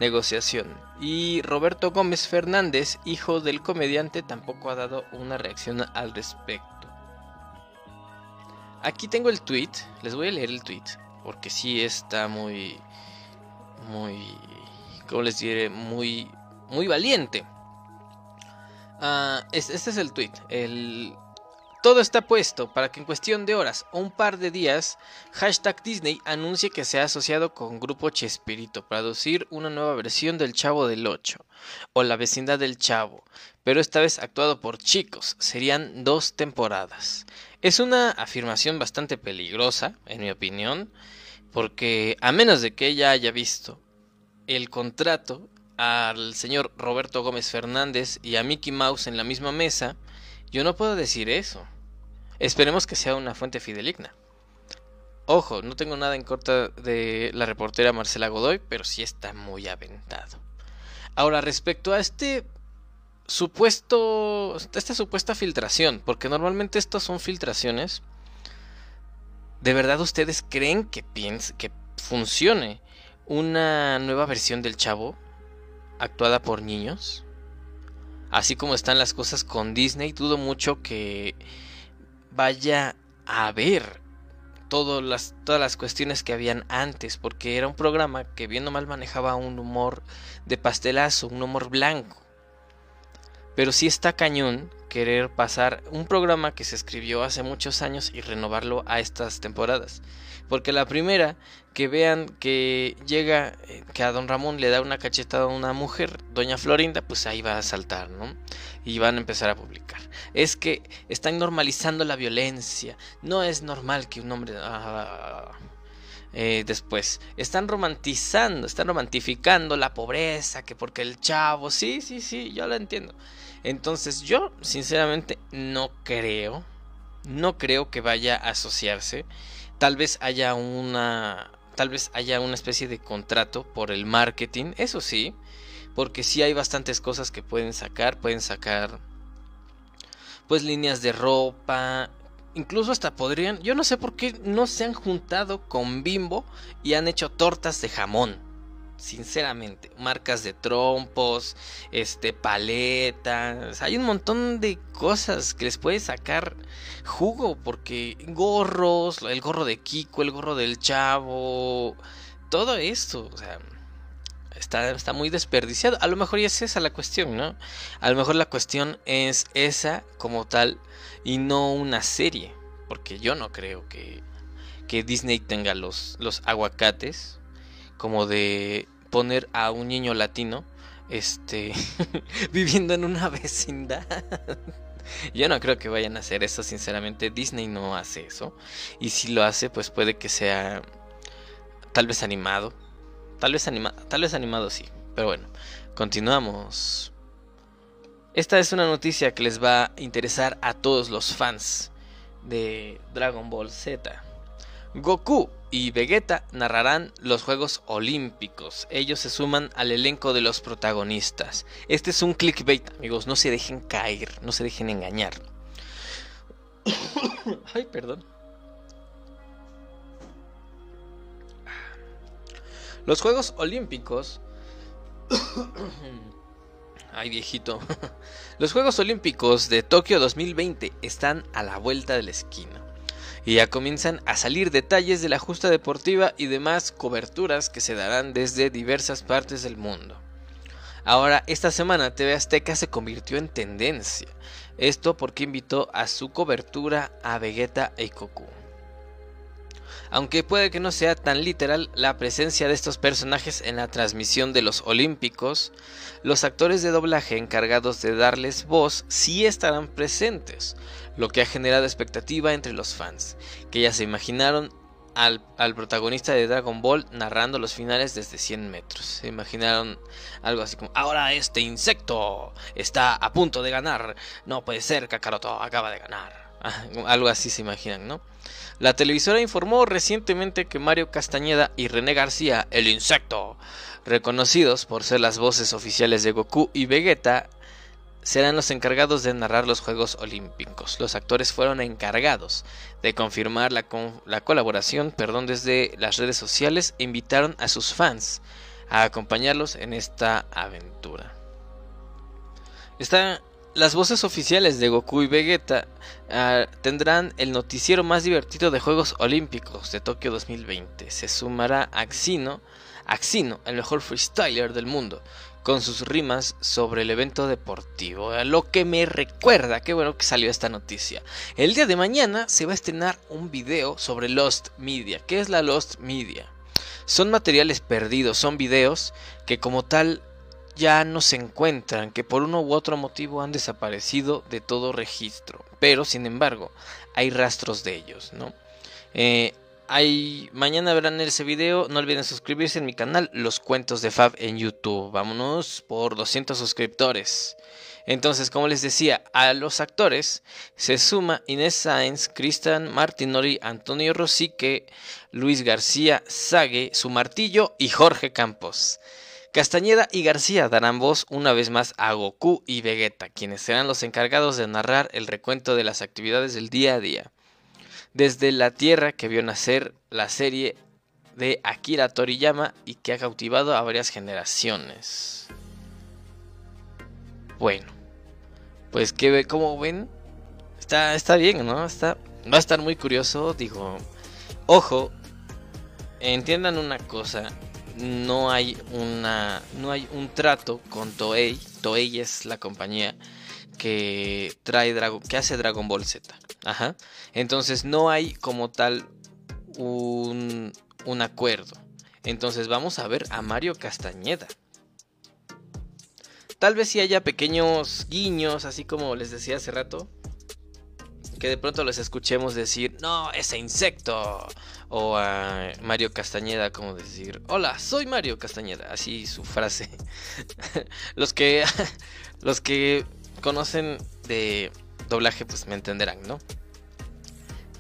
negociación. Y Roberto Gómez Fernández, hijo del comediante, tampoco ha dado una reacción al respecto. Aquí tengo el tweet. Les voy a leer el tweet. Porque sí está muy. Muy. ¿Cómo les diré? Muy. Muy valiente. Ah, este, es el tweet. El, todo está puesto para que en cuestión de horas o un par de días, hashtag Disney anuncie que se ha asociado con Grupo Chespirito para producir una nueva versión del Chavo del 8 o La vecindad del Chavo, pero esta vez actuado por chicos. Serían dos temporadas. Es una afirmación bastante peligrosa, en mi opinión, porque a menos de que ella haya visto el contrato al señor Roberto Gómez Fernández y a Mickey Mouse en la misma mesa, yo no puedo decir eso. Esperemos que sea una fuente fideligna. Ojo, no tengo nada en corta de la reportera Marcela Godoy, pero sí está muy aventado. Ahora, respecto a este supuesto, esta supuesta filtración, porque normalmente estas son filtraciones. ¿De verdad ustedes creen que, que funcione una nueva versión del Chavo actuada por niños? Así como están las cosas con Disney, dudo mucho que vaya a haber todas las, todas las cuestiones que habían antes, porque era un programa que bien o mal manejaba un humor de pastelazo, un humor blanco. Pero sí está cañón querer pasar un programa que se escribió hace muchos años y renovarlo a estas temporadas. Porque la primera, que vean que llega, eh, que a don Ramón le da una cachetada a una mujer, doña Florinda, pues ahí va a saltar, ¿no? Y van a empezar a publicar. Es que están normalizando la violencia. No es normal que un hombre... Ah, eh, después, están romantizando, están romantificando la pobreza, que porque el chavo, sí, sí, sí, yo lo entiendo. Entonces yo, sinceramente, no creo, no creo que vaya a asociarse. Tal vez haya una, tal vez haya una especie de contrato por el marketing, eso sí, porque sí hay bastantes cosas que pueden sacar, pueden sacar pues líneas de ropa, incluso hasta podrían, yo no sé por qué no se han juntado con Bimbo y han hecho tortas de jamón. Sinceramente, marcas de trompos, este paletas, hay un montón de cosas que les puede sacar jugo porque gorros, el gorro de Kiko, el gorro del Chavo, todo esto, o sea, está, está muy desperdiciado. A lo mejor ya es esa la cuestión, ¿no? A lo mejor la cuestión es esa como tal y no una serie. Porque yo no creo que, que Disney tenga los, los aguacates como de poner a un niño latino este [LAUGHS] viviendo en una vecindad. Yo no creo que vayan a hacer eso, sinceramente. Disney no hace eso. Y si lo hace, pues puede que sea tal vez animado. Tal vez, anima tal vez animado sí. Pero bueno, continuamos. Esta es una noticia que les va a interesar a todos los fans de Dragon Ball Z. Goku y Vegeta narrarán los Juegos Olímpicos. Ellos se suman al elenco de los protagonistas. Este es un clickbait, amigos. No se dejen caer, no se dejen engañar. [COUGHS] Ay, perdón. Los Juegos Olímpicos [COUGHS] Ay, viejito. [LAUGHS] Los Juegos Olímpicos de Tokio 2020 están a la vuelta de la esquina. Y ya comienzan a salir detalles de la justa deportiva y demás coberturas que se darán desde diversas partes del mundo. Ahora, esta semana TV Azteca se convirtió en tendencia. Esto porque invitó a su cobertura a Vegeta e Goku. Aunque puede que no sea tan literal la presencia de estos personajes en la transmisión de los Olímpicos, los actores de doblaje encargados de darles voz sí estarán presentes, lo que ha generado expectativa entre los fans, que ya se imaginaron al, protagonista de Dragon Ball narrando los finales desde 100 metros. Se imaginaron algo así como, ahora este insecto está a punto de ganar. No puede ser, Kakaroto acaba de ganar. [LAUGHS] algo así se imaginan, ¿no? La televisora informó recientemente que Mario Castañeda y René García, el insecto, reconocidos por ser las voces oficiales de Goku y Vegeta, serán los encargados de narrar los Juegos Olímpicos. Los actores fueron encargados de confirmar la, la, colaboración perdón, desde las redes sociales e invitaron a sus fans a acompañarlos en esta aventura. Está las voces oficiales de Goku y Vegeta ah, tendrán el noticiero más divertido de Juegos Olímpicos de Tokio 2020. Se sumará Axino, Axino, el mejor freestyler del mundo, con sus rimas sobre el evento deportivo. Lo que me recuerda, qué bueno que salió esta noticia. El día de mañana se va a estrenar un video sobre Lost Media. ¿Qué es la Lost Media? Son materiales perdidos, son videos que como tal ya no se encuentran, que por uno u otro motivo han desaparecido de todo registro. Pero, sin embargo, hay rastros de ellos, ¿no? Eh, hay, mañana verán ese video. No olviden suscribirse en mi canal, Los Cuentos de Fab en YouTube. Vámonos por 200 suscriptores. Entonces, como les decía, a los actores se suma Inés Sáenz, Cristian Martinori, Antonio Rosique, Luis García Sague, Su Martillo y Jorge Campos Castañeda y García darán voz una vez más a Goku y Vegeta, quienes serán los encargados de narrar el recuento de las actividades del día a día. Desde la Tierra que vio nacer la serie de Akira Toriyama y que ha cautivado a varias generaciones. Bueno, pues que como ven, está, está bien, ¿no? Está, va a estar muy curioso, digo, ojo, entiendan una cosa, no hay una no hay un trato con Toei, Toei es la compañía que trae Dragon que hace Dragon Ball Z. Ajá. Entonces no hay como tal un, un acuerdo. Entonces vamos a ver a Mario Castañeda. Tal vez si haya pequeños guiños, así como les decía hace rato, que de pronto les escuchemos decir, no, ese insecto. O a Mario Castañeda como decir, hola, soy Mario Castañeda. Así su frase. [LAUGHS] los que [LAUGHS] los que conocen de doblaje pues me entenderán, ¿no?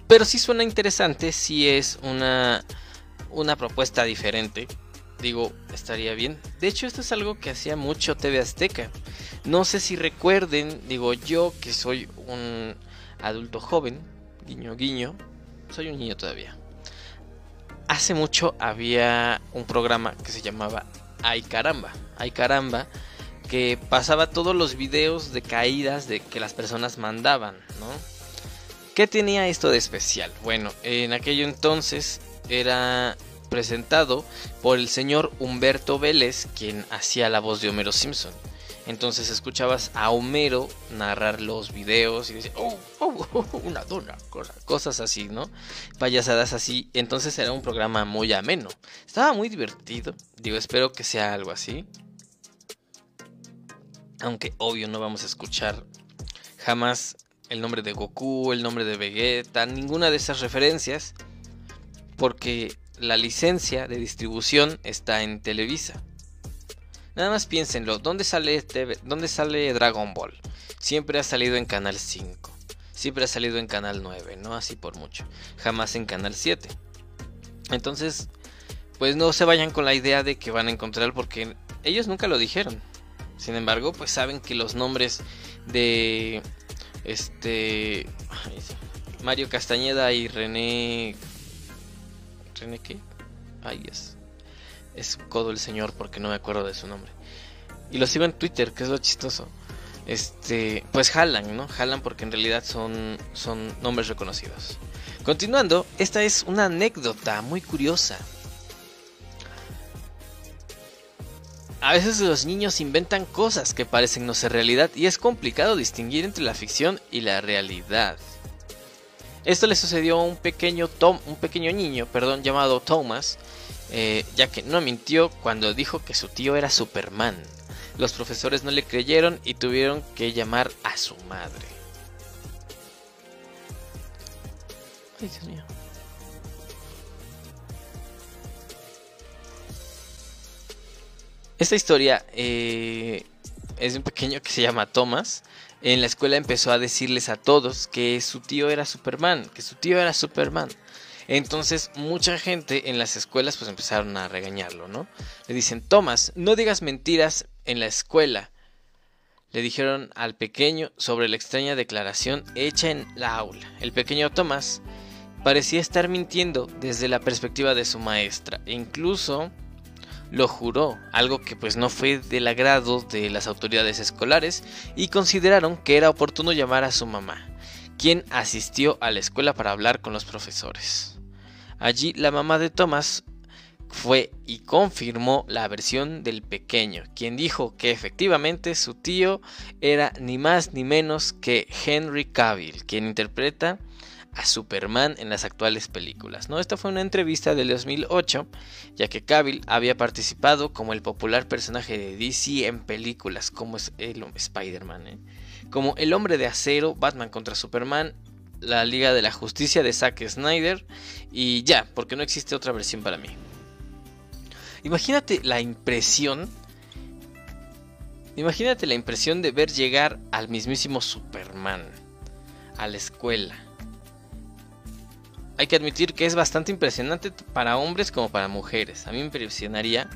Pero si suena interesante, si es una, una propuesta diferente. Digo, estaría bien. De hecho, esto es algo que hacía mucho TV Azteca. No sé si recuerden, digo yo que soy un adulto joven, guiño guiño, soy un niño todavía. Hace mucho había un programa que se llamaba Ay caramba, Ay caramba, que pasaba todos los videos de caídas de que las personas mandaban, ¿no? ¿Qué tenía esto de especial? Bueno, en aquello entonces era presentado por el señor Humberto Vélez, quien hacía la voz de Homero Simpson. Entonces escuchabas a Homero narrar los videos y decía, oh, oh, oh una dona, cosas así, ¿no? Payasadas así. Entonces era un programa muy ameno. Estaba muy divertido. Digo, espero que sea algo así. Aunque obvio no vamos a escuchar jamás el nombre de Goku, el nombre de Vegeta, ninguna de esas referencias. Porque la licencia de distribución está en Televisa. Nada más piénsenlo, ¿dónde sale, ¿dónde sale Dragon Ball? Siempre ha salido en Canal 5, siempre ha salido en Canal 9, no así por mucho, jamás en Canal 7. Entonces, pues no se vayan con la idea de que van a encontrar porque ellos nunca lo dijeron. Sin embargo, pues saben que los nombres de este Mario Castañeda y René René qué? Ay, es es codo el señor porque no me acuerdo de su nombre. Y lo sigo en Twitter, que es lo chistoso. Este, pues jalan, ¿no? Jalan porque en realidad son, son nombres reconocidos. Continuando, esta es una anécdota muy curiosa. A veces los niños inventan cosas que parecen no ser realidad y es complicado distinguir entre la ficción y la realidad. Esto le sucedió a un pequeño Tom, un pequeño niño, perdón, llamado Thomas, eh, ya que no mintió cuando dijo que su tío era Superman. Los profesores no le creyeron y tuvieron que llamar a su madre. Ay, Dios mío. Esta historia eh, es de un pequeño que se llama Thomas. En la escuela empezó a decirles a todos que su tío era Superman, que su tío era Superman. Entonces mucha gente en las escuelas pues empezaron a regañarlo, ¿no? Le dicen, Tomás, no digas mentiras en la escuela. Le dijeron al pequeño sobre la extraña declaración hecha en la aula. El pequeño Tomás parecía estar mintiendo desde la perspectiva de su maestra e incluso lo juró, algo que pues no fue del agrado de las autoridades escolares y consideraron que era oportuno llamar a su mamá, quien asistió a la escuela para hablar con los profesores. Allí la mamá de Thomas fue y confirmó la versión del pequeño, quien dijo que efectivamente su tío era ni más ni menos que Henry Cavill, quien interpreta a Superman en las actuales películas. ¿no? Esta fue una entrevista del 2008, ya que Cavill había participado como el popular personaje de DC en películas como el Spider-Man, ¿eh? como El Hombre de Acero, Batman contra Superman la Liga de la Justicia de Zack Snyder y ya, porque no existe otra versión para mí. Imagínate la impresión. Imagínate la impresión de ver llegar al mismísimo Superman a la escuela. Hay que admitir que es bastante impresionante para hombres como para mujeres. A mí me impresionaría.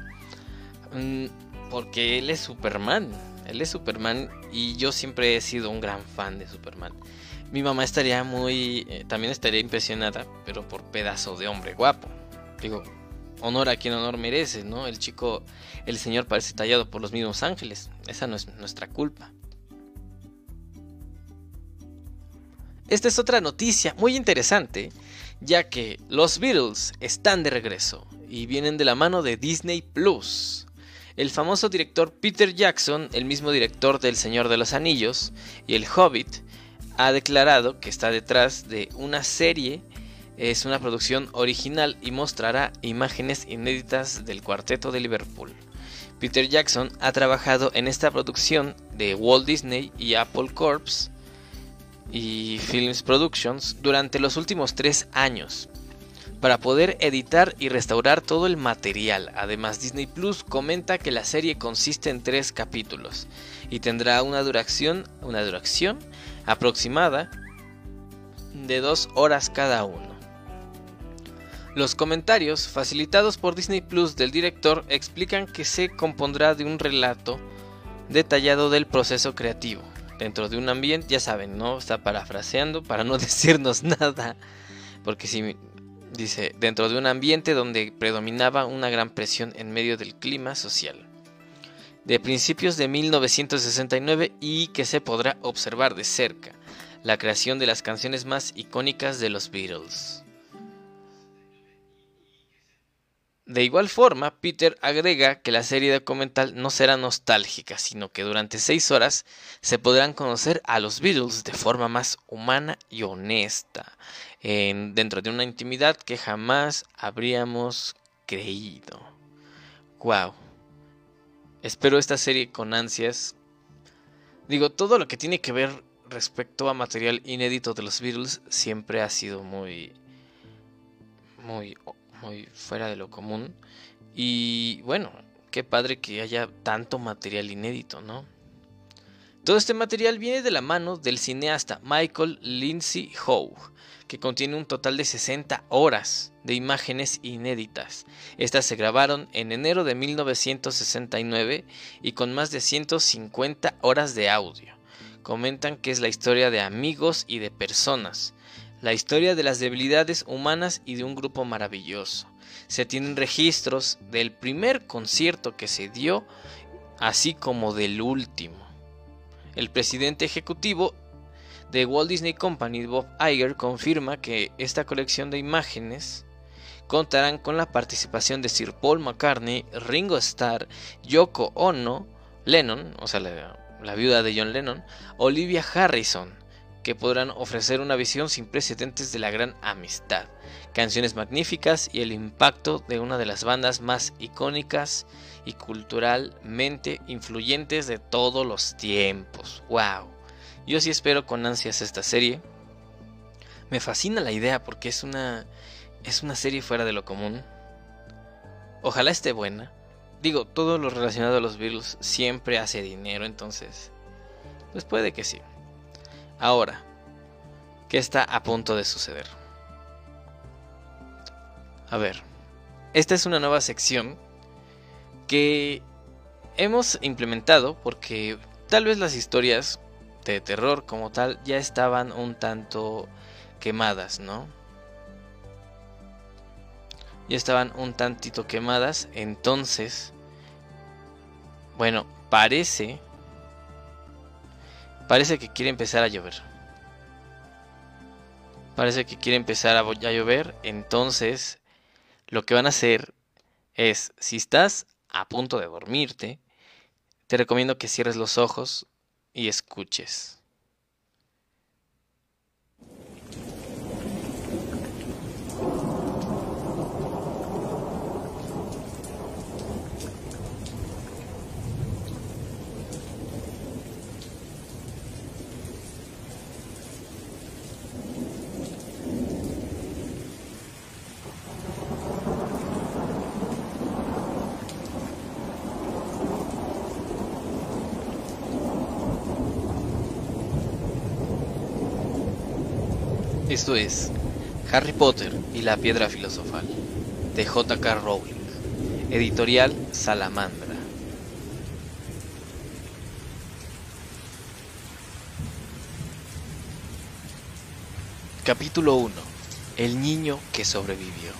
Mm, Porque él es Superman. Él es Superman y yo siempre he sido un gran fan de Superman. Mi mamá estaría muy... Eh, también estaría impresionada, pero por pedazo de hombre guapo. Digo, honor a quien honor merece, ¿no? El chico, el señor parece tallado por los mismos ángeles. Esa no es nuestra culpa. Esta es otra noticia muy interesante, ya que los Beatles están de regreso y vienen de la mano de Disney Plus. El famoso director Peter Jackson, el mismo director del Señor de los Anillos y El Hobbit, ha declarado que está detrás de una serie, es una producción original y mostrará imágenes inéditas del cuarteto de Liverpool. Peter Jackson ha trabajado en esta producción de Walt Disney y Apple Corps y Films Productions durante los últimos tres años para poder editar y restaurar todo el material. Además, Disney Plus comenta que la serie consiste en tres capítulos y tendrá una duración, una duración aproximada de dos horas cada uno. Los comentarios facilitados por Disney Plus del director explican que se compondrá de un relato detallado del proceso creativo, dentro de un ambiente, ya saben, ¿no? Está parafraseando para no [LAUGHS] decirnos nada, porque si Dice, dentro de un ambiente donde predominaba una gran presión en medio del clima social. De principios de 1969 y que se podrá observar de cerca la creación de las canciones más icónicas de los Beatles. De igual forma, Peter agrega que la serie documental no será nostálgica, sino que durante seis horas se podrán conocer a los Beatles de forma más humana y honesta, dentro de una intimidad que jamás habríamos creído. Wow. Espero esta serie con ansias. Digo, todo lo que tiene que ver respecto a material inédito de los Beatles siempre ha sido muy muy muy fuera de lo común y bueno, qué padre que haya tanto material inédito, ¿no? Todo este material viene de la mano del cineasta Michael Lindsay Howe, que contiene un total de 60 horas de imágenes inéditas. Estas se grabaron en enero de 1969 y con más de 150 horas de audio. Comentan que es la historia de amigos y de personas, la historia de las debilidades humanas y de un grupo maravilloso. Se tienen registros del primer concierto que se dio, así como del último. El presidente ejecutivo de Walt Disney Company, Bob Iger, confirma que esta colección de imágenes contarán con la participación de Sir Paul McCartney, Ringo Starr, Yoko Ono, Lennon, o sea, la, la viuda de John Lennon, Olivia Harrison, que podrán ofrecer una visión sin precedentes de la gran amistad, canciones magníficas y el impacto de una de las bandas más icónicas y culturalmente influyentes de todos los tiempos. ¡Wow! Yo sí espero con ansias esta serie. Me fascina la idea porque es una es una serie fuera de lo común. Ojalá esté buena. Digo, todo lo relacionado a los Beatles siempre hace dinero, entonces pues puede que sí. Ahora, ¿qué está a punto de suceder? A ver, esta es una nueva sección que hemos implementado porque tal vez las historias de terror como tal ya estaban un tanto quemadas, ¿no? Ya estaban un tantito quemadas, entonces, bueno, parece, parece que quiere empezar a llover. Parece que quiere empezar a, llover, entonces, lo que van a hacer es, si estás a punto de dormirte, te recomiendo que cierres los ojos y escuches. Esto es Harry Potter y la Piedra Filosofal de J.K. Rowling, editorial Salamandra. Capítulo 1. El niño que sobrevivió.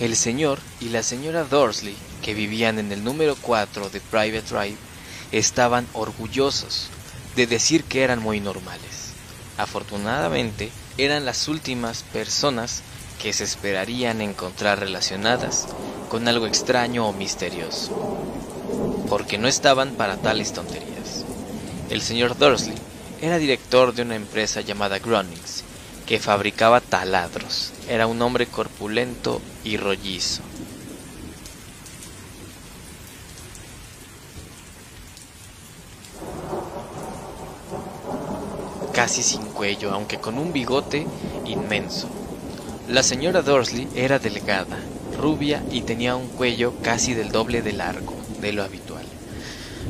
El señor y la señora Dorsley, que vivían en el número 4 de Private Drive, estaban orgullosos de decir que eran muy normales Afortunadamente, eran las últimas personas que se esperarían encontrar relacionadas con algo extraño o misterioso, porque no estaban para tales tonterías. El señor Dursley era director de una empresa llamada Grunnings, que fabricaba taladros. Era un hombre corpulento y rollizo. Casi sin cuello, aunque con un bigote inmenso. La señora Dursley era delgada, rubia y tenía un cuello casi del doble de largo de lo habitual,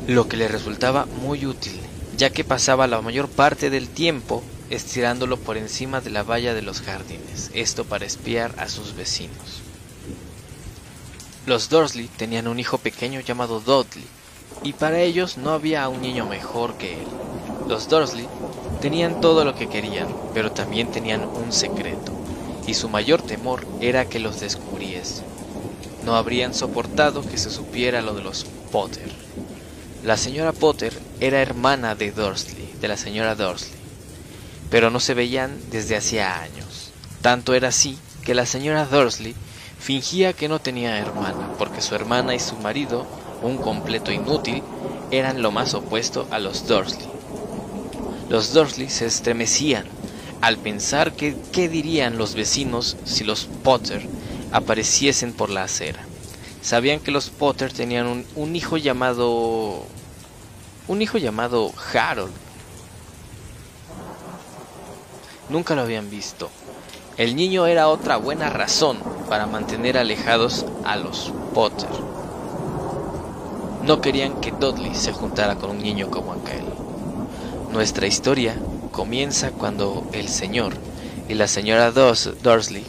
lo que le resultaba muy útil ya que pasaba la mayor parte del tiempo estirándolo por encima de la valla de los jardines, esto para espiar a sus vecinos. Los Dursley tenían un hijo pequeño llamado Dudley, y para ellos no había un niño mejor que él. Los Dursley tenían todo lo que querían, pero también tenían un secreto, y su mayor temor era que los descubriese. No habrían soportado que se supiera lo de los Potter. La señora Potter era hermana de Dursley, de la señora Dursley, pero no se veían desde hacía años. Tanto era así que la señora Dursley fingía que no tenía hermana, porque su hermana y su marido, un completo inútil, eran lo más opuesto a los Dursley. Los Dursley se estremecían al pensar que qué dirían los vecinos si los Potter apareciesen por la acera. Sabían que los Potter tenían un, hijo llamado un hijo llamado Harold. Nunca lo habían visto. El niño era otra buena razón para mantener alejados a los Potter. No querían que Dudley se juntara con un niño como aquel. Nuestra historia comienza cuando el señor y la señora Dursley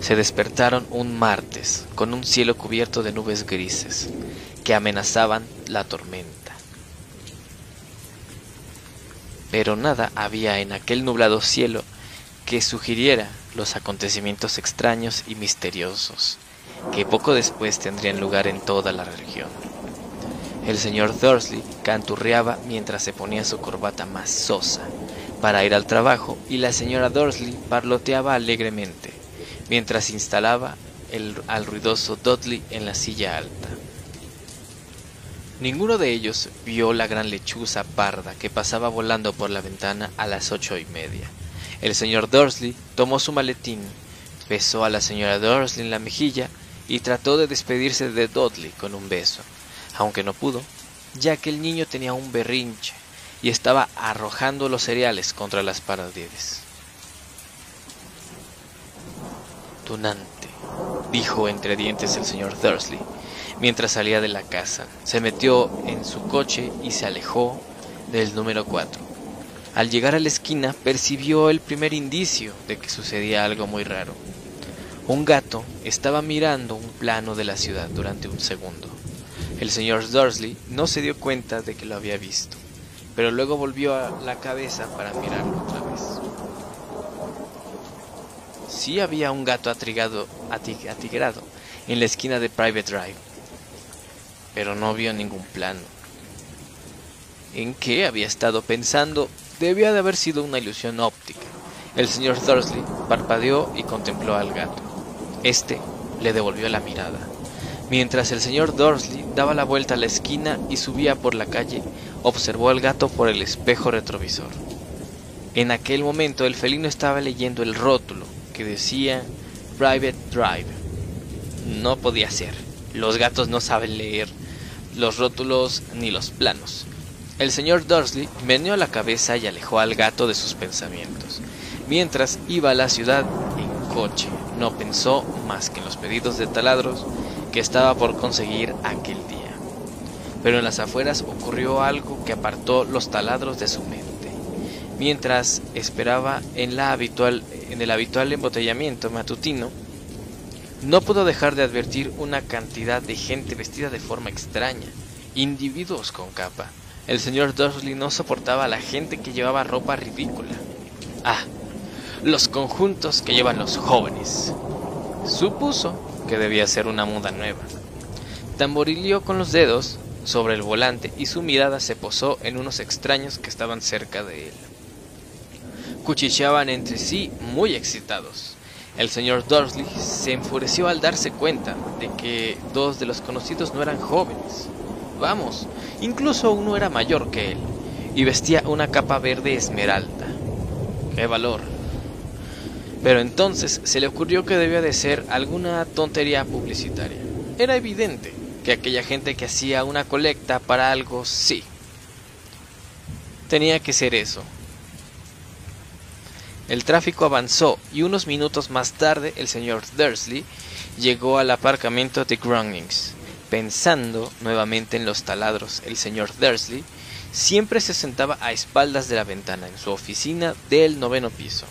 se despertaron un martes con un cielo cubierto de nubes grises que amenazaban la tormenta. pero nada había en aquel nublado cielo que sugiriera los acontecimientos extraños y misteriosos que poco después tendrían lugar en toda la región. El señor Dursley canturreaba mientras se ponía su corbata más sosa para ir al trabajo y la señora Dursley parloteaba alegremente mientras instalaba el, al ruidoso Dudley en la silla alta. Ninguno de ellos vio la gran lechuza parda que pasaba volando por la ventana a las ocho y media. El señor Dursley tomó su maletín, besó a la señora Dursley en la mejilla y trató de despedirse de Dudley con un beso, aunque no pudo, ya que el niño tenía un berrinche y estaba arrojando los cereales contra las paredes. Tunante, dijo entre dientes el señor Dursley, mientras salía de la casa. Se metió en su coche y se alejó del número 4. Al llegar a la esquina percibió el primer indicio de que sucedía algo muy raro. Un gato estaba mirando un plano de la ciudad durante un segundo. El señor Dursley no se dio cuenta de que lo había visto, pero luego volvió a la cabeza para mirarlo otra vez. Sí había un gato atrigado, atigrado en la esquina de Private Drive pero no vio ningún plano. ¿En qué había estado pensando? Debía de haber sido una ilusión óptica. El señor Thursley parpadeó y contempló al gato. Este le devolvió la mirada. Mientras el señor Dursley daba la vuelta a la esquina y subía por la calle, observó al gato por el espejo retrovisor. En aquel momento el felino estaba leyendo el rótulo que decía Private Drive. No podía ser. Los gatos no saben leer los rótulos ni los planos. El señor Dursley meneó la cabeza y alejó al gato de sus pensamientos. Mientras iba a la ciudad en coche, no pensó más que en los pedidos de taladros que estaba por conseguir aquel día. Pero en las afueras ocurrió algo que apartó los taladros de su mente. Mientras esperaba en, la habitual, en el habitual embotellamiento matutino, no pudo dejar de advertir una cantidad de gente vestida de forma extraña, individuos con capa. El señor Dursley no soportaba a la gente que llevaba ropa ridícula. Ah, los conjuntos que llevan los jóvenes. Supuso debía ser una muda nueva. Tamborileó con los dedos sobre el volante y su mirada se posó en unos extraños que estaban cerca de él. Cuchicheaban entre sí muy excitados. El señor Dursley se enfureció al darse cuenta de que dos de los conocidos no eran jóvenes. Vamos, incluso uno era mayor que él y vestía una capa verde esmeralda. ¡Qué valor! Pero entonces se le ocurrió que debía de ser alguna tontería publicitaria. Era evidente que aquella gente que hacía una colecta para algo, sí. Tenía que ser eso. El tráfico avanzó y unos minutos más tarde el señor Dursley llegó al aparcamiento de Grounings. Pensando nuevamente en los taladros, el señor Dursley siempre se sentaba a espaldas de la ventana en su oficina del noveno piso.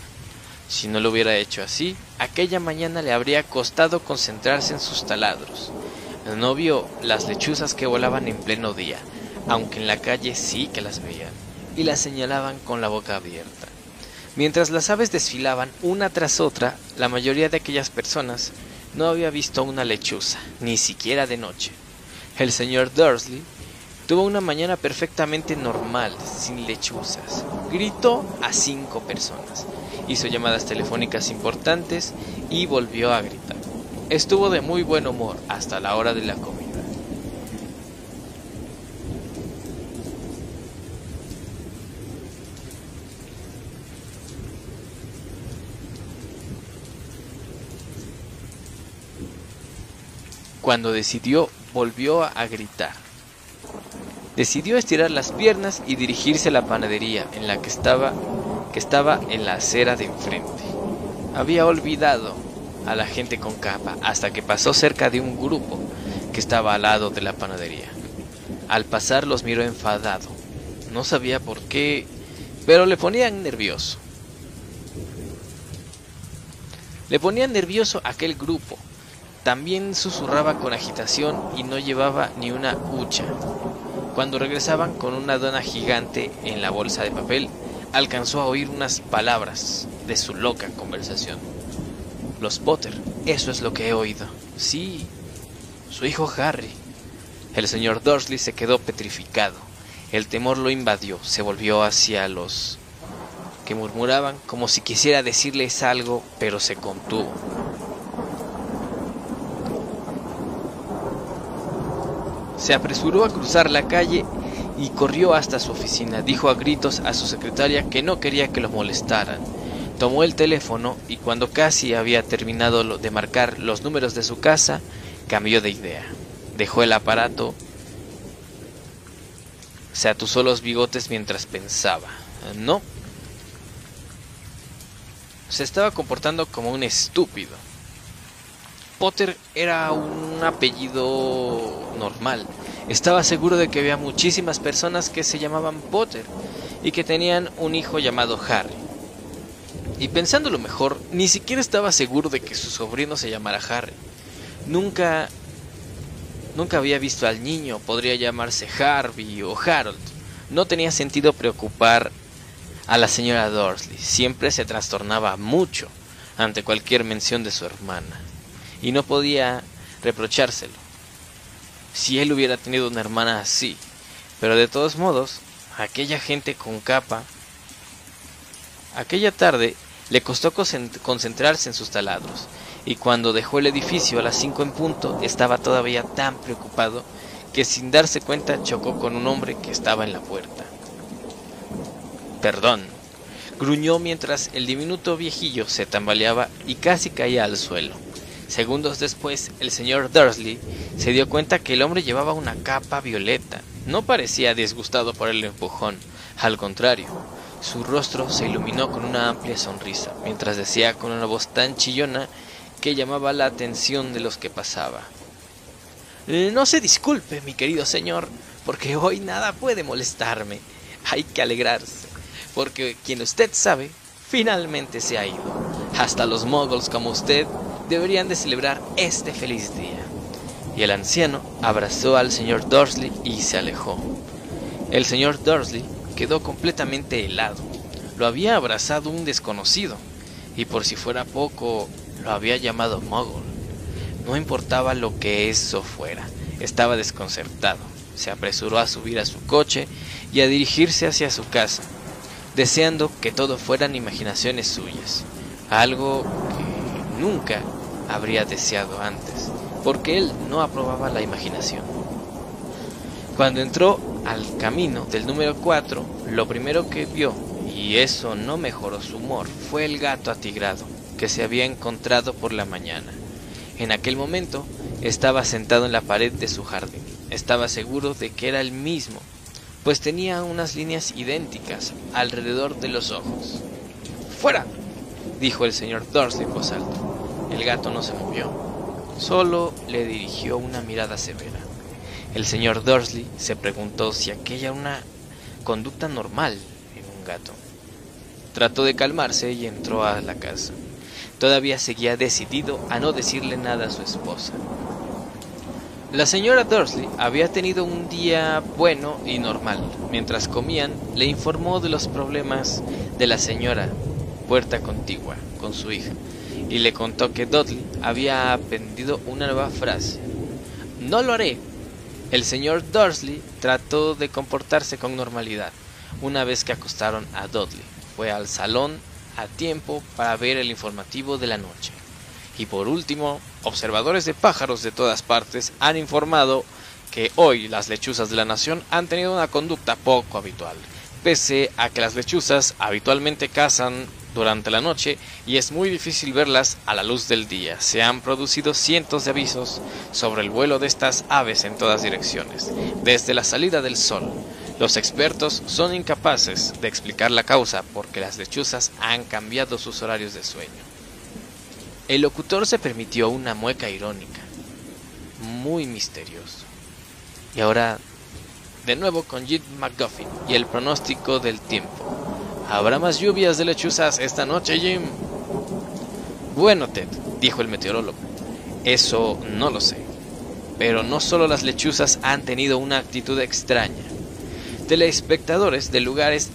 Si no lo hubiera hecho así, aquella mañana le habría costado concentrarse en sus taladros. No vio las lechuzas que volaban en pleno día, aunque en la calle sí que las veían, y las señalaban con la boca abierta. Mientras las aves desfilaban una tras otra, la mayoría de aquellas personas no había visto una lechuza, ni siquiera de noche. El señor Dursley tuvo una mañana perfectamente normal, sin lechuzas. Gritó a cinco personas, hizo llamadas telefónicas importantes y volvió a gritar. Estuvo de muy buen humor hasta la hora de la comida. Cuando decidió, volvió a gritar. Decidió estirar las piernas y dirigirse a la panadería en la que estaba, que estaba en la acera de enfrente. Había olvidado a la gente con capa hasta que pasó cerca de un grupo que estaba al lado de la panadería. Al pasar los miró enfadado. No sabía por qué, pero le ponían nervioso. Le ponía nervioso aquel grupo, también susurraba con agitación y no llevaba ni una hucha. Cuando regresaban con una dona gigante en la bolsa de papel, alcanzó a oír unas palabras de su loca conversación. Los Potter, eso es lo que he oído. Sí, su hijo Harry. El señor Dursley se quedó petrificado. El temor lo invadió, se volvió hacia los que murmuraban como si quisiera decirles algo, pero se contuvo. Se apresuró a cruzar la calle y corrió hasta su oficina. Dijo a gritos a su secretaria que no quería que lo molestaran. Tomó el teléfono y cuando casi había terminado de marcar los números de su casa, cambió de idea. Dejó el aparato, se atusó los bigotes mientras pensaba. No. Se estaba comportando como un estúpido. Potter era un apellido normal. Estaba seguro de que había muchísimas personas que se llamaban Potter y que tenían un hijo llamado Harry. Y pensándolo mejor, ni siquiera estaba seguro de que su sobrino se llamara Harry. Nunca nunca había visto al niño, podría llamarse Harvey o Harold. No tenía sentido preocupar a la señora Dursley, siempre se trastornaba mucho ante cualquier mención de su hermana y no podía reprochárselo. Si él hubiera tenido una hermana así, pero de todos modos, aquella gente con capa, aquella tarde le costó concentrarse en sus taladros, y cuando dejó el edificio a las cinco en punto estaba todavía tan preocupado que sin darse cuenta chocó con un hombre que estaba en la puerta. Perdón, gruñó mientras el diminuto viejillo se tambaleaba y casi caía al suelo. Segundos después, el señor Dursley se dio cuenta que el hombre llevaba una capa violeta. No parecía disgustado por el empujón, al contrario, su rostro se iluminó con una amplia sonrisa, mientras decía con una voz tan chillona que llamaba la atención de los que pasaba. No se disculpe, mi querido señor, porque hoy nada puede molestarme. Hay que alegrarse, porque quien usted sabe, finalmente se ha ido. Hasta los moguls como usted deberían de celebrar este feliz día. Y el anciano abrazó al señor Dursley y se alejó. El señor Dursley quedó completamente helado. lo había abrazado un desconocido, y por si fuera poco, lo había llamado Muggle. No importaba lo que eso fuera, estaba desconcertado. Se apresuró a subir a su coche y a dirigirse hacia su casa, deseando que todo fueran imaginaciones suyas, algo que nunca habría deseado antes, porque él no aprobaba la imaginación. Cuando entró al camino del número 4, lo primero que vio, y eso no mejoró su humor, fue el gato atigrado que se había encontrado por la mañana. En aquel momento estaba sentado en la pared de su jardín. Estaba seguro de que era el mismo, pues tenía unas líneas idénticas alrededor de los ojos. ¡Fuera! dijo el señor Dursley en voz alta. El gato no se movió, solo le dirigió una mirada severa. El señor Dursley se preguntó si aquella era una conducta normal en un gato. Trató de calmarse y entró a la casa. Todavía seguía decidido a no decirle nada a su esposa. La señora Dursley había tenido un día bueno y normal. Mientras comían, le informó de los problemas de la señora puerta contigua con su hija y le contó que Dudley había aprendido una nueva frase. No lo haré. El señor Dursley trató de comportarse con normalidad una vez que acostaron a Dudley. Fue al salón a tiempo para ver el informativo de la noche. Y por último, observadores de pájaros de todas partes han informado que hoy las lechuzas de la nación han tenido una conducta poco habitual, pese a que las lechuzas habitualmente cazan durante la noche y es muy difícil verlas a la luz del día. Se han producido cientos de avisos sobre el vuelo de estas aves en todas direcciones, desde la salida del sol, los expertos son incapaces de explicar la causa porque las lechuzas han cambiado sus horarios de sueño. El locutor se permitió una mueca irónica, muy misterioso. Y ahora, de nuevo con Jim McGuffin y el pronóstico del tiempo. ¿Habrá más lluvias de lechuzas esta noche, Jim? Bueno, Ted, dijo el meteorólogo, eso no lo sé. Pero no solo las lechuzas han tenido una actitud extraña telespectadores de lugares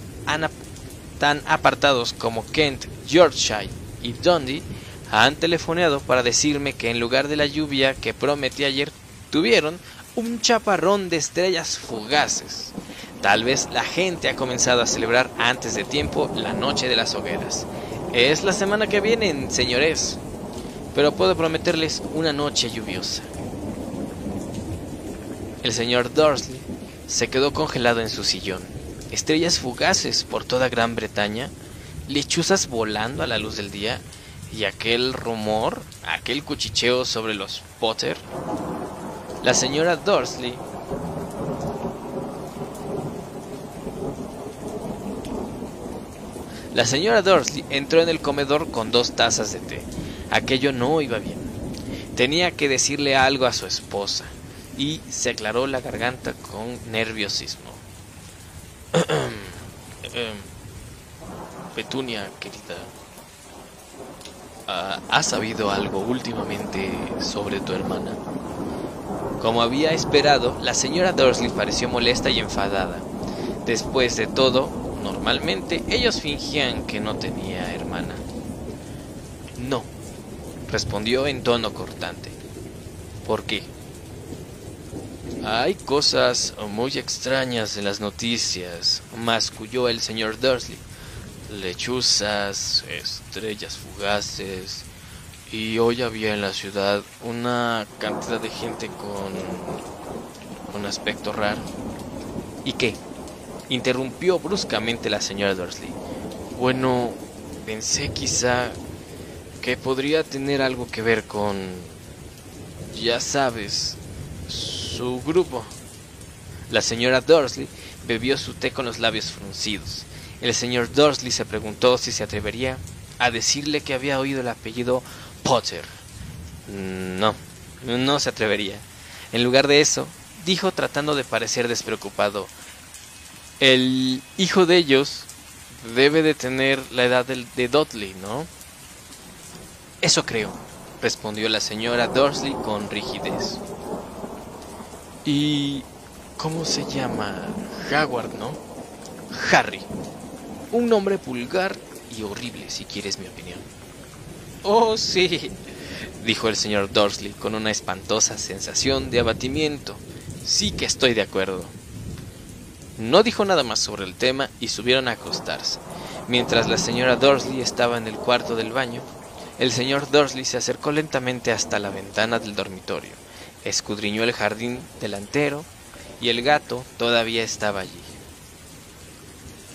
tan apartados como Kent, Yorkshire y Dundee han telefoneado para decirme que en lugar de la lluvia que prometí ayer tuvieron un chaparrón de estrellas fugaces. Tal vez la gente ha comenzado a celebrar antes de tiempo la noche de las hogueras. Es la semana que viene, señores, pero puedo prometerles una noche lluviosa. El señor Dursley se quedó congelado en su sillón. Estrellas fugaces por toda Gran Bretaña, lechuzas volando a la luz del día, y aquel rumor, aquel cuchicheo sobre los Potter. La señora Dursley La señora Dursley entró en el comedor con dos tazas de té. Aquello no iba bien. Tenía que decirle algo a su esposa y se aclaró la garganta con nerviosismo. [CLEARS THROAT] Em, Petunia, querida, ¿has sabido algo últimamente sobre tu hermana? Como había esperado, la señora Dursley pareció molesta y enfadada. Después de todo, normalmente ellos fingían que no tenía hermana. No, respondió en tono cortante. ¿Por qué? Hay cosas muy extrañas en las noticias, masculló el señor Dursley. Lechuzas, estrellas fugaces. Y hoy había en la ciudad una cantidad de gente con un aspecto raro. ¿Y qué? Interrumpió bruscamente la señora Dursley. Bueno, pensé quizá que podría tener algo que ver con... ya sabes, su grupo. La señora Dursley bebió su té con los labios fruncidos. El señor Dursley se preguntó si se atrevería a decirle que había oído el apellido Potter. No, no se atrevería. En lugar de eso, dijo tratando de parecer despreocupado, el hijo de ellos debe de tener la edad de, Dudley, ¿no? Eso creo, respondió la señora Dursley con rigidez. ¿Y cómo se llama? Howard, ¿no? Harry. Un nombre vulgar y horrible, si quieres mi opinión. Oh, sí, dijo el señor Dursley con una espantosa sensación de abatimiento. Sí que estoy de acuerdo. No dijo nada más sobre el tema y subieron a acostarse. Mientras la señora Dursley estaba en el cuarto del baño, el señor Dursley se acercó lentamente hasta la ventana del dormitorio, escudriñó el jardín delantero y el gato todavía estaba allí.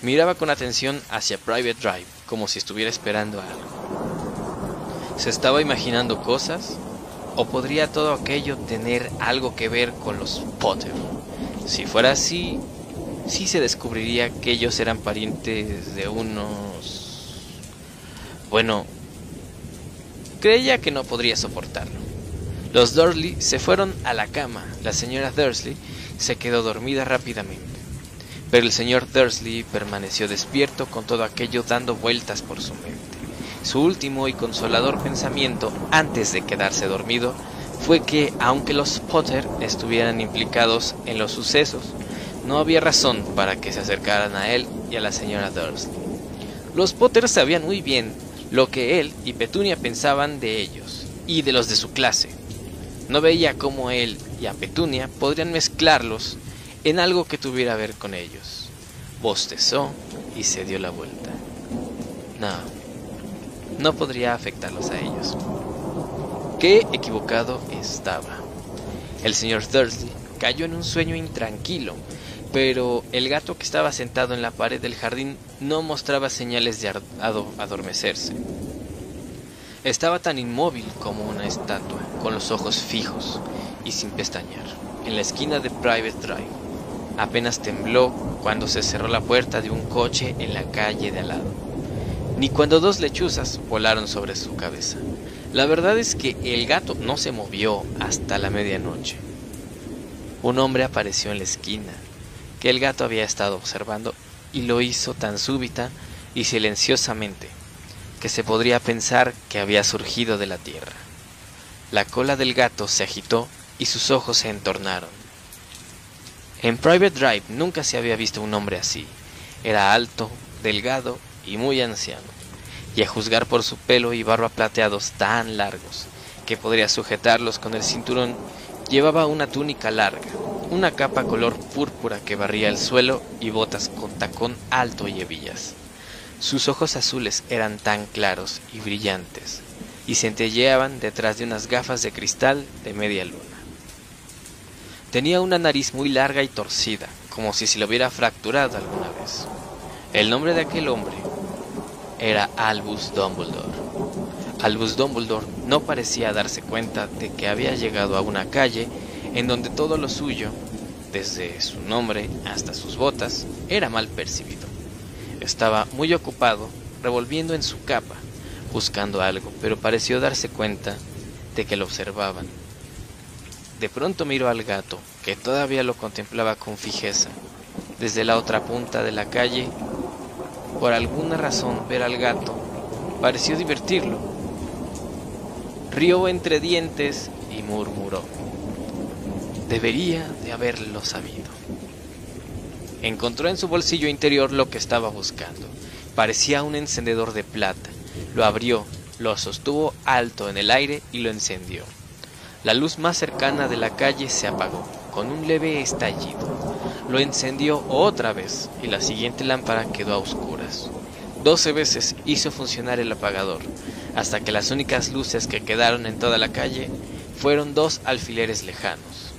Miraba con atención hacia Private Drive, como si estuviera esperando algo. ¿Se estaba imaginando cosas? ¿O podría todo aquello tener algo que ver con los Potter? Si fuera así, sí se descubriría que ellos eran parientes de unos... Bueno, creía que no podría soportarlo. Los Dursley se fueron a la cama. La señora Dursley se quedó dormida rápidamente. Pero el señor Dursley permaneció despierto con todo aquello dando vueltas por su mente. Su último y consolador pensamiento antes de quedarse dormido fue que, aunque los Potter estuvieran implicados en los sucesos, no había razón para que se acercaran a él y a la señora Dursley. Los Potter sabían muy bien lo que él y Petunia pensaban de ellos y de los de su clase. No veía cómo él y a Petunia podrían mezclarlos en algo que tuviera a ver con ellos. Bostezó y se dio la vuelta. No, no podría afectarlos a ellos. Qué equivocado estaba. El señor Dursley cayó en un sueño intranquilo pero el gato que estaba sentado en la pared del jardín no mostraba señales de adormecerse. Estaba tan inmóvil como una estatua, con los ojos fijos y sin pestañear, en la esquina de Private Drive. Apenas tembló cuando se cerró la puerta de un coche en la calle de al lado, ni cuando dos lechuzas volaron sobre su cabeza. La verdad es que el gato no se movió hasta la medianoche. Un hombre apareció en la esquina, que el gato había estado observando y lo hizo tan súbita y silenciosamente que se podría pensar que había surgido de la tierra. La cola del gato se agitó y sus ojos se entornaron. En Private Drive nunca se había visto un hombre así. Era alto, delgado y muy anciano, y a juzgar por su pelo y barba plateados tan largos que podría sujetarlos con el cinturón, llevaba una túnica larga, una capa color púrpura que barría el suelo y botas con tacón alto y hebillas. Sus ojos azules eran tan claros y brillantes y centelleaban detrás de unas gafas de cristal de media luna. Tenía una nariz muy larga y torcida, como si se lo hubiera fracturado alguna vez. El nombre de aquel hombre era Albus Dumbledore. Albus Dumbledore no parecía darse cuenta de que había llegado a una calle en donde todo lo suyo, desde su nombre hasta sus botas, era mal percibido. Estaba muy ocupado revolviendo en su capa, buscando algo, pero pareció darse cuenta de que lo observaban. De pronto miró al gato, que todavía lo contemplaba con fijeza. Desde la otra punta de la calle, por alguna razón ver al gato pareció divertirlo. Rió entre dientes y murmuró. Debería de haberlo sabido. Encontró en su bolsillo interior lo que estaba buscando. Parecía un encendedor de plata. Lo abrió, lo sostuvo alto en el aire y lo encendió. La luz más cercana de la calle se apagó, con un leve estallido. Lo encendió otra vez y la siguiente lámpara quedó a oscuras. Doce veces hizo funcionar el apagador, hasta que las únicas luces que quedaron en toda la calle fueron dos alfileres lejanos.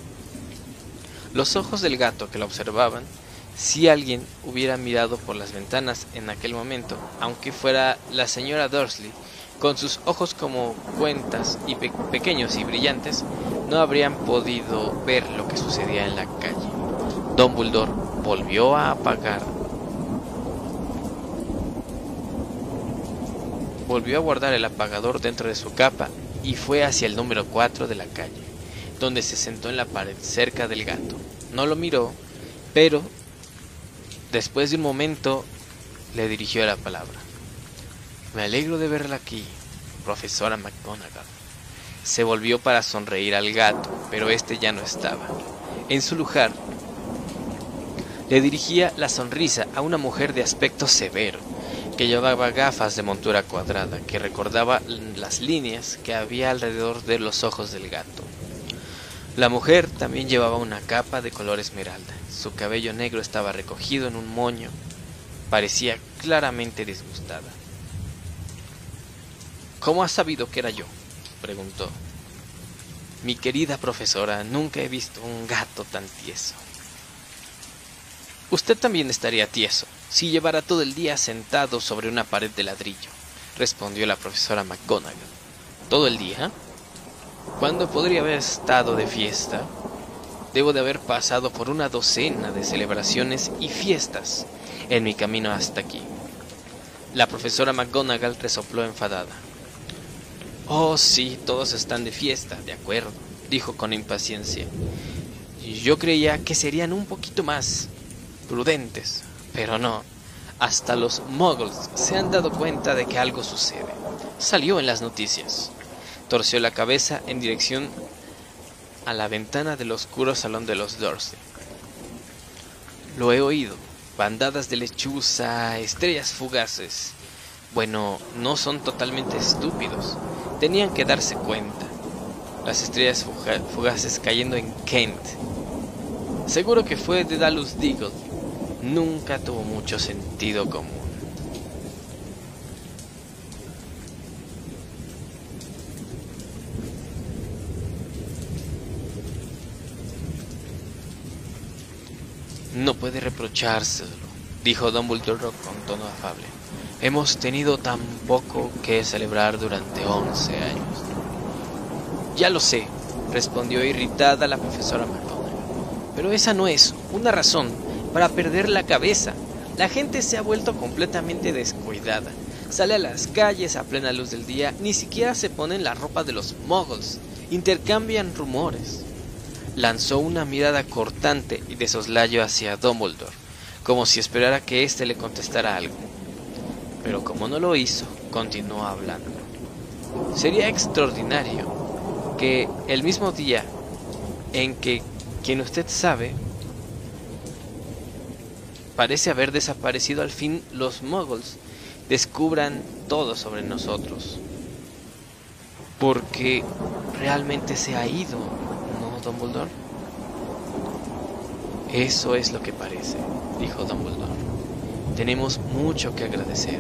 Los ojos del gato que la observaban, si alguien hubiera mirado por las ventanas en aquel momento, aunque fuera la señora Dursley, con sus ojos como cuentas y pequeños y brillantes, no habrían podido ver lo que sucedía en la calle. Dumbledore volvió a apagar. Volvió a guardar el apagador dentro de su capa y fue hacia el número 4 de la calle donde se sentó en la pared cerca del gato. No lo miró, pero después de un momento le dirigió la palabra. Me alegro de verla aquí, profesora McGonagall. Se volvió para sonreír al gato, pero este ya no estaba. En su lugar, le dirigía la sonrisa a una mujer de aspecto severo, que llevaba gafas de montura cuadrada que recordaba las líneas que había alrededor de los ojos del gato. La mujer también llevaba una capa de color esmeralda. Su cabello negro estaba recogido en un moño. Parecía claramente disgustada. ¿Cómo has sabido que era yo? preguntó. Mi querida profesora, nunca he visto un gato tan tieso. Usted también estaría tieso si llevara todo el día sentado sobre una pared de ladrillo, respondió la profesora McGonagall. ¿Todo el día? ¿Cuándo podría haber estado de fiesta? Debo de haber pasado por una docena de celebraciones y fiestas en mi camino hasta aquí. La profesora McGonagall resopló enfadada. Oh, sí, todos están de fiesta, de acuerdo, dijo con impaciencia. Yo creía que serían un poquito más prudentes, pero no. Hasta los muggles se han dado cuenta de que algo sucede. Salió en las noticias. Torció la cabeza en dirección a la ventana del oscuro salón de los Dursley. Lo he oído. Bandadas de lechuza, estrellas fugaces. Bueno, no son totalmente estúpidos. Tenían que darse cuenta. Las estrellas fugaces cayendo en Kent. Seguro que fue de Dallas Deagle nunca tuvo mucho sentido común. No puede reprochárselo, dijo Dumbledore con tono afable. Hemos tenido tan poco que celebrar durante once años. Ya lo sé, respondió irritada la profesora McGonagall. Pero esa no es una razón para perder la cabeza. La gente se ha vuelto completamente descuidada. Sale a las calles a plena luz del día, ni siquiera se ponen la ropa de los muggles, intercambian rumores. Lanzó una mirada cortante y de soslayo hacia Dumbledore, como si esperara que éste le contestara algo. Pero como no lo hizo, continuó hablando. Sería extraordinario que el mismo día en que quien usted sabe parece haber desaparecido al fin los muggles descubran todo sobre nosotros. Porque realmente se ha ido, ¿no, Dumbledore? Eso es lo que parece, dijo Dumbledore. Tenemos mucho que agradecer.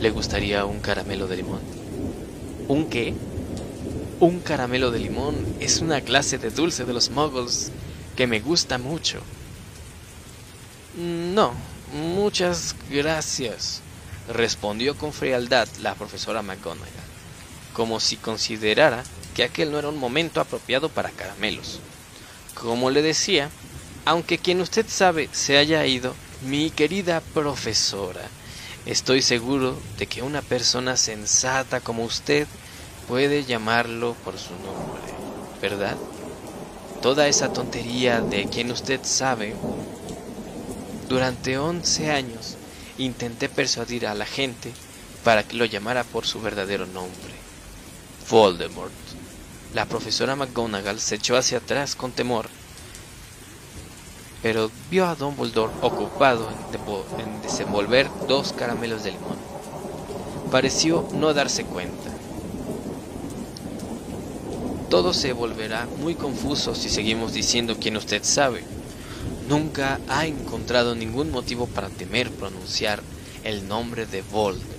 ¿Le gustaría un caramelo de limón? ¿Un qué? Un caramelo de limón es una clase de dulce de los muggles que me gusta mucho. No, muchas gracias, respondió con frialdad la profesora McGonagall, como si considerara que aquel no era un momento apropiado para caramelos. Como le decía, aunque quien usted sabe se haya ido, mi querida profesora, estoy seguro de que una persona sensata como usted puede llamarlo por su nombre, ¿verdad? Toda esa tontería de quien usted sabe durante 11 años intenté persuadir a la gente para que lo llamara por su verdadero nombre, Voldemort. La profesora McGonagall se echó hacia atrás con temor, pero vio a Dumbledore ocupado en, desenvolver dos caramelos de limón. Pareció no darse cuenta. Todo se volverá muy confuso si seguimos diciendo quien usted sabe, nunca ha encontrado ningún motivo para temer pronunciar el nombre de Voldemort.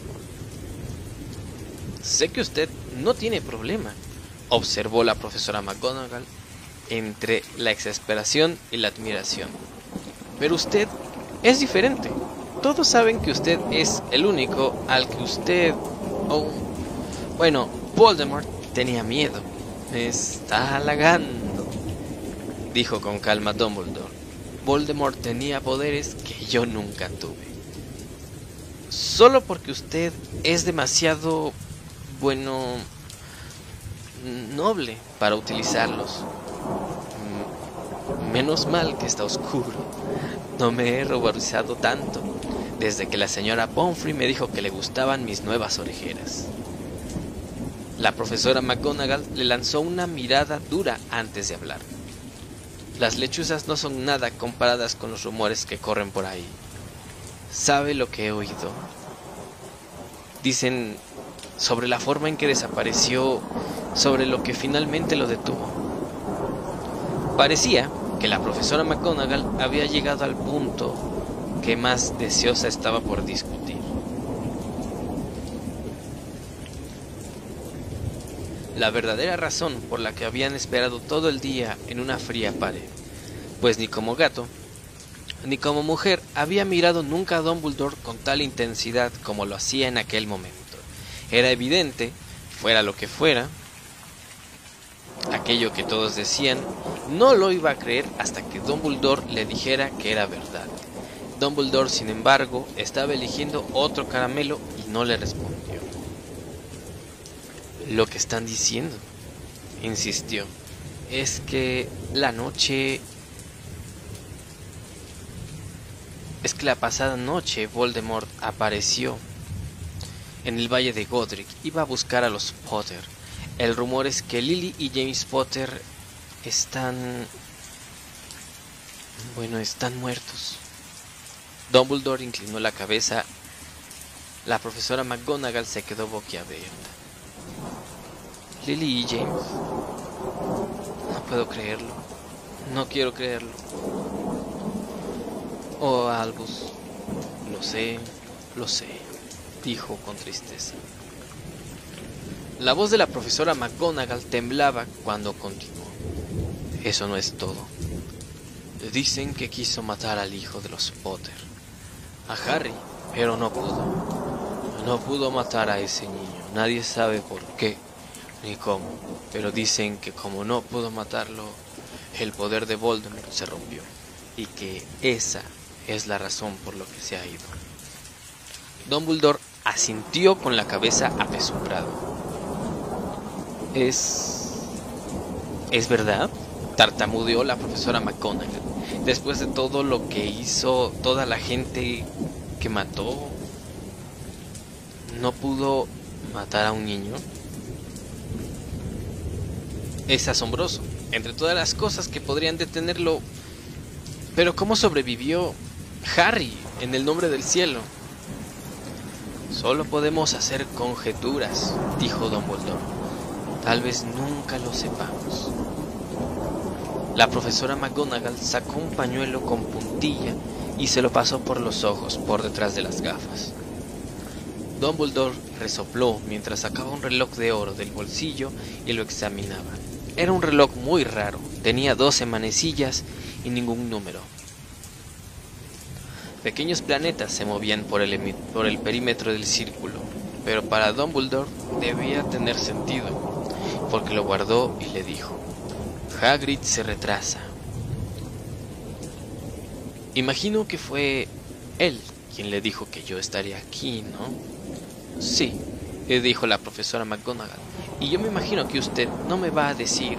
Sé que usted no tiene problema, observó la profesora McGonagall entre la exasperación y la admiración. Pero usted es diferente. Todos saben que usted es el único al que usted... Oh, bueno, Voldemort tenía miedo. Me está halagando, dijo con calma Dumbledore. Voldemort tenía poderes que yo nunca tuve. Solo porque usted es demasiado, bueno, noble para utilizarlos. Menos mal que está oscuro. No me he ruborizado tanto desde que la señora Pomfrey me dijo que le gustaban mis nuevas orejeras. La profesora McGonagall le lanzó una mirada dura antes de hablar. Las lechuzas no son nada comparadas con los rumores que corren por ahí. ¿Sabe lo que he oído? Dicen sobre la forma en que desapareció, sobre lo que finalmente lo detuvo. Parecía que la profesora McGonagall había llegado al punto que más deseosa estaba por discutir. La verdadera razón por la que habían esperado todo el día en una fría pared, pues ni como gato, ni como mujer había mirado nunca a Dumbledore con tal intensidad como lo hacía en aquel momento. Era evidente, fuera lo que fuera, aquello que todos decían, no lo iba a creer hasta que Dumbledore le dijera que era verdad. Dumbledore, sin embargo, estaba eligiendo otro caramelo y no le respondió. Lo que están diciendo, insistió, es que la noche... Es que la pasada noche Voldemort apareció en el valle de Godric. Iba a buscar a los Potter. El rumor es que Lily y James Potter están... Bueno, están muertos. Dumbledore inclinó la cabeza. La profesora McGonagall se quedó boquiabierta. Lily y James. No puedo creerlo. No quiero creerlo. Oh, Albus. Lo sé, lo sé, dijo con tristeza. La voz de la profesora McGonagall temblaba cuando continuó. Eso no es todo. Dicen que quiso matar al hijo de los Potter, a Harry, pero no pudo. No pudo matar a ese niño. Nadie sabe por qué ni cómo, pero dicen que como no pudo matarlo, el poder de Voldemort se rompió y que esa es la razón por lo que se ha ido. Dumbledore asintió con la cabeza apesumbrado. ¿Es... ¿Es verdad? Tartamudeó la profesora McGonagall. Después de todo lo que hizo toda la gente que mató, ¿no pudo matar a un niño? Es asombroso, entre todas las cosas que podrían detenerlo. Pero ¿cómo sobrevivió Harry en el nombre del cielo? Solo podemos hacer conjeturas, dijo Dumbledore. Tal vez nunca lo sepamos. La profesora McGonagall sacó un pañuelo con puntilla y se lo pasó por los ojos, por detrás de las gafas. Dumbledore resopló mientras sacaba un reloj de oro del bolsillo y lo examinaba. Era un reloj muy raro, tenía doce manecillas y ningún número. Pequeños planetas se movían por el, por el perímetro del círculo, pero para Dumbledore debía tener sentido, porque lo guardó y le dijo, Hagrid se retrasa. Imagino que fue él quien le dijo que yo estaría aquí, ¿no? Sí, dijo la profesora McGonagall. Y yo me imagino que usted no me va a decir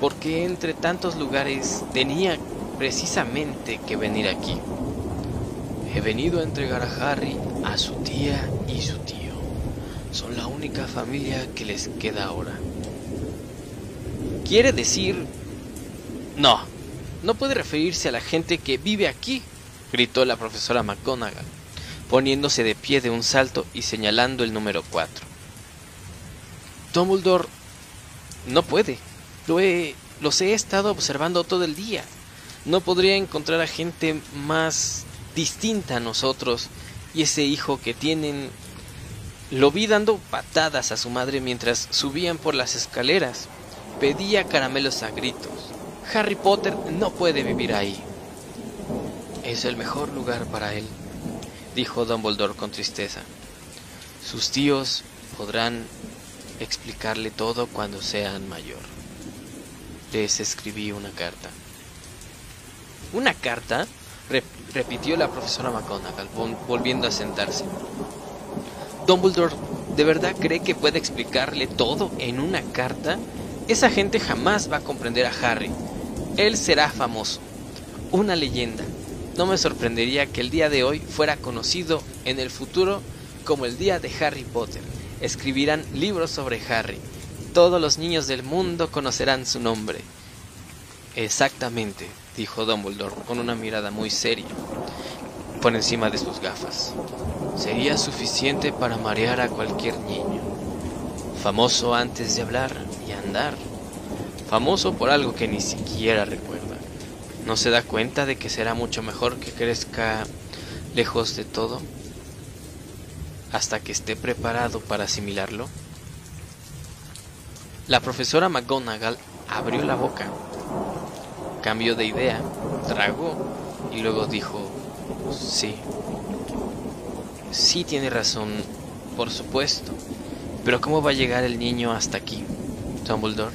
por qué entre tantos lugares tenía precisamente que venir aquí. He venido a entregar a Harry a su tía y su tío. Son la única familia que les queda ahora. Quiere decir... No, no puede referirse a la gente que vive aquí, gritó la profesora McGonagall, poniéndose de pie de un salto y señalando el número 4. Dumbledore no puede. Lo he, los he estado observando todo el día. No podría encontrar a gente más distinta a nosotros y ese hijo que tienen lo vi dando patadas a su madre mientras subían por las escaleras. Pedía caramelos a gritos. Harry Potter no puede vivir ahí. Es el mejor lugar para él, dijo Dumbledore con tristeza. Sus tíos podrán explicarle todo cuando sean mayor. Les escribí una carta. ¿Una carta? repitió la profesora McGonagall, volviendo a sentarse. Dumbledore, ¿de verdad cree que puede explicarle todo en una carta? Esa gente jamás va a comprender a Harry. Él será famoso, una leyenda. No me sorprendería que el día de hoy fuera conocido en el futuro como el día de Harry Potter escribirán libros sobre Harry. Todos los niños del mundo conocerán su nombre. Exactamente, dijo Dumbledore con una mirada muy seria por encima de sus gafas. Sería suficiente para marear a cualquier niño. Famoso antes de hablar y andar. Famoso por algo que ni siquiera recuerda. ¿No se da cuenta de que será mucho mejor que crezca lejos de todo? Hasta que esté preparado para asimilarlo. La profesora McGonagall abrió la boca, cambió de idea, tragó y luego dijo, sí, sí tiene razón, por supuesto, pero ¿cómo va a llegar el niño hasta aquí, Dumbledore?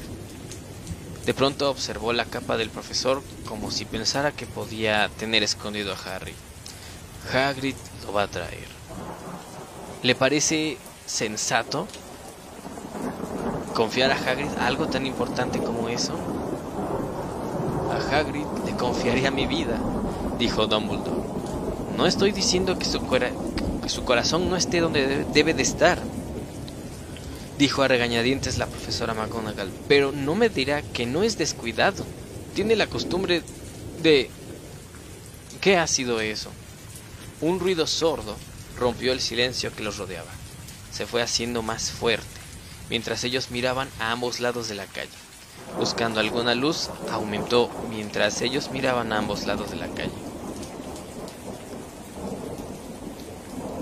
De pronto observó la capa del profesor como si pensara que podía tener escondido a Harry. Hagrid lo va a traer. ¿Le parece sensato ¿Confiar a Hagrid algo tan importante como eso? A Hagrid le confiaría mi vida, dijo Dumbledore. No estoy diciendo que su, que su corazón no esté donde debe de estar, dijo a regañadientes la profesora McGonagall, pero no me dirá que no es descuidado. Tiene la costumbre de... ¿Qué ha sido eso? Un ruido sordo rompió el silencio que los rodeaba. Se fue haciendo más fuerte mientras ellos miraban a ambos lados de la calle. Buscando alguna luz, aumentó mientras ellos miraban a ambos lados de la calle.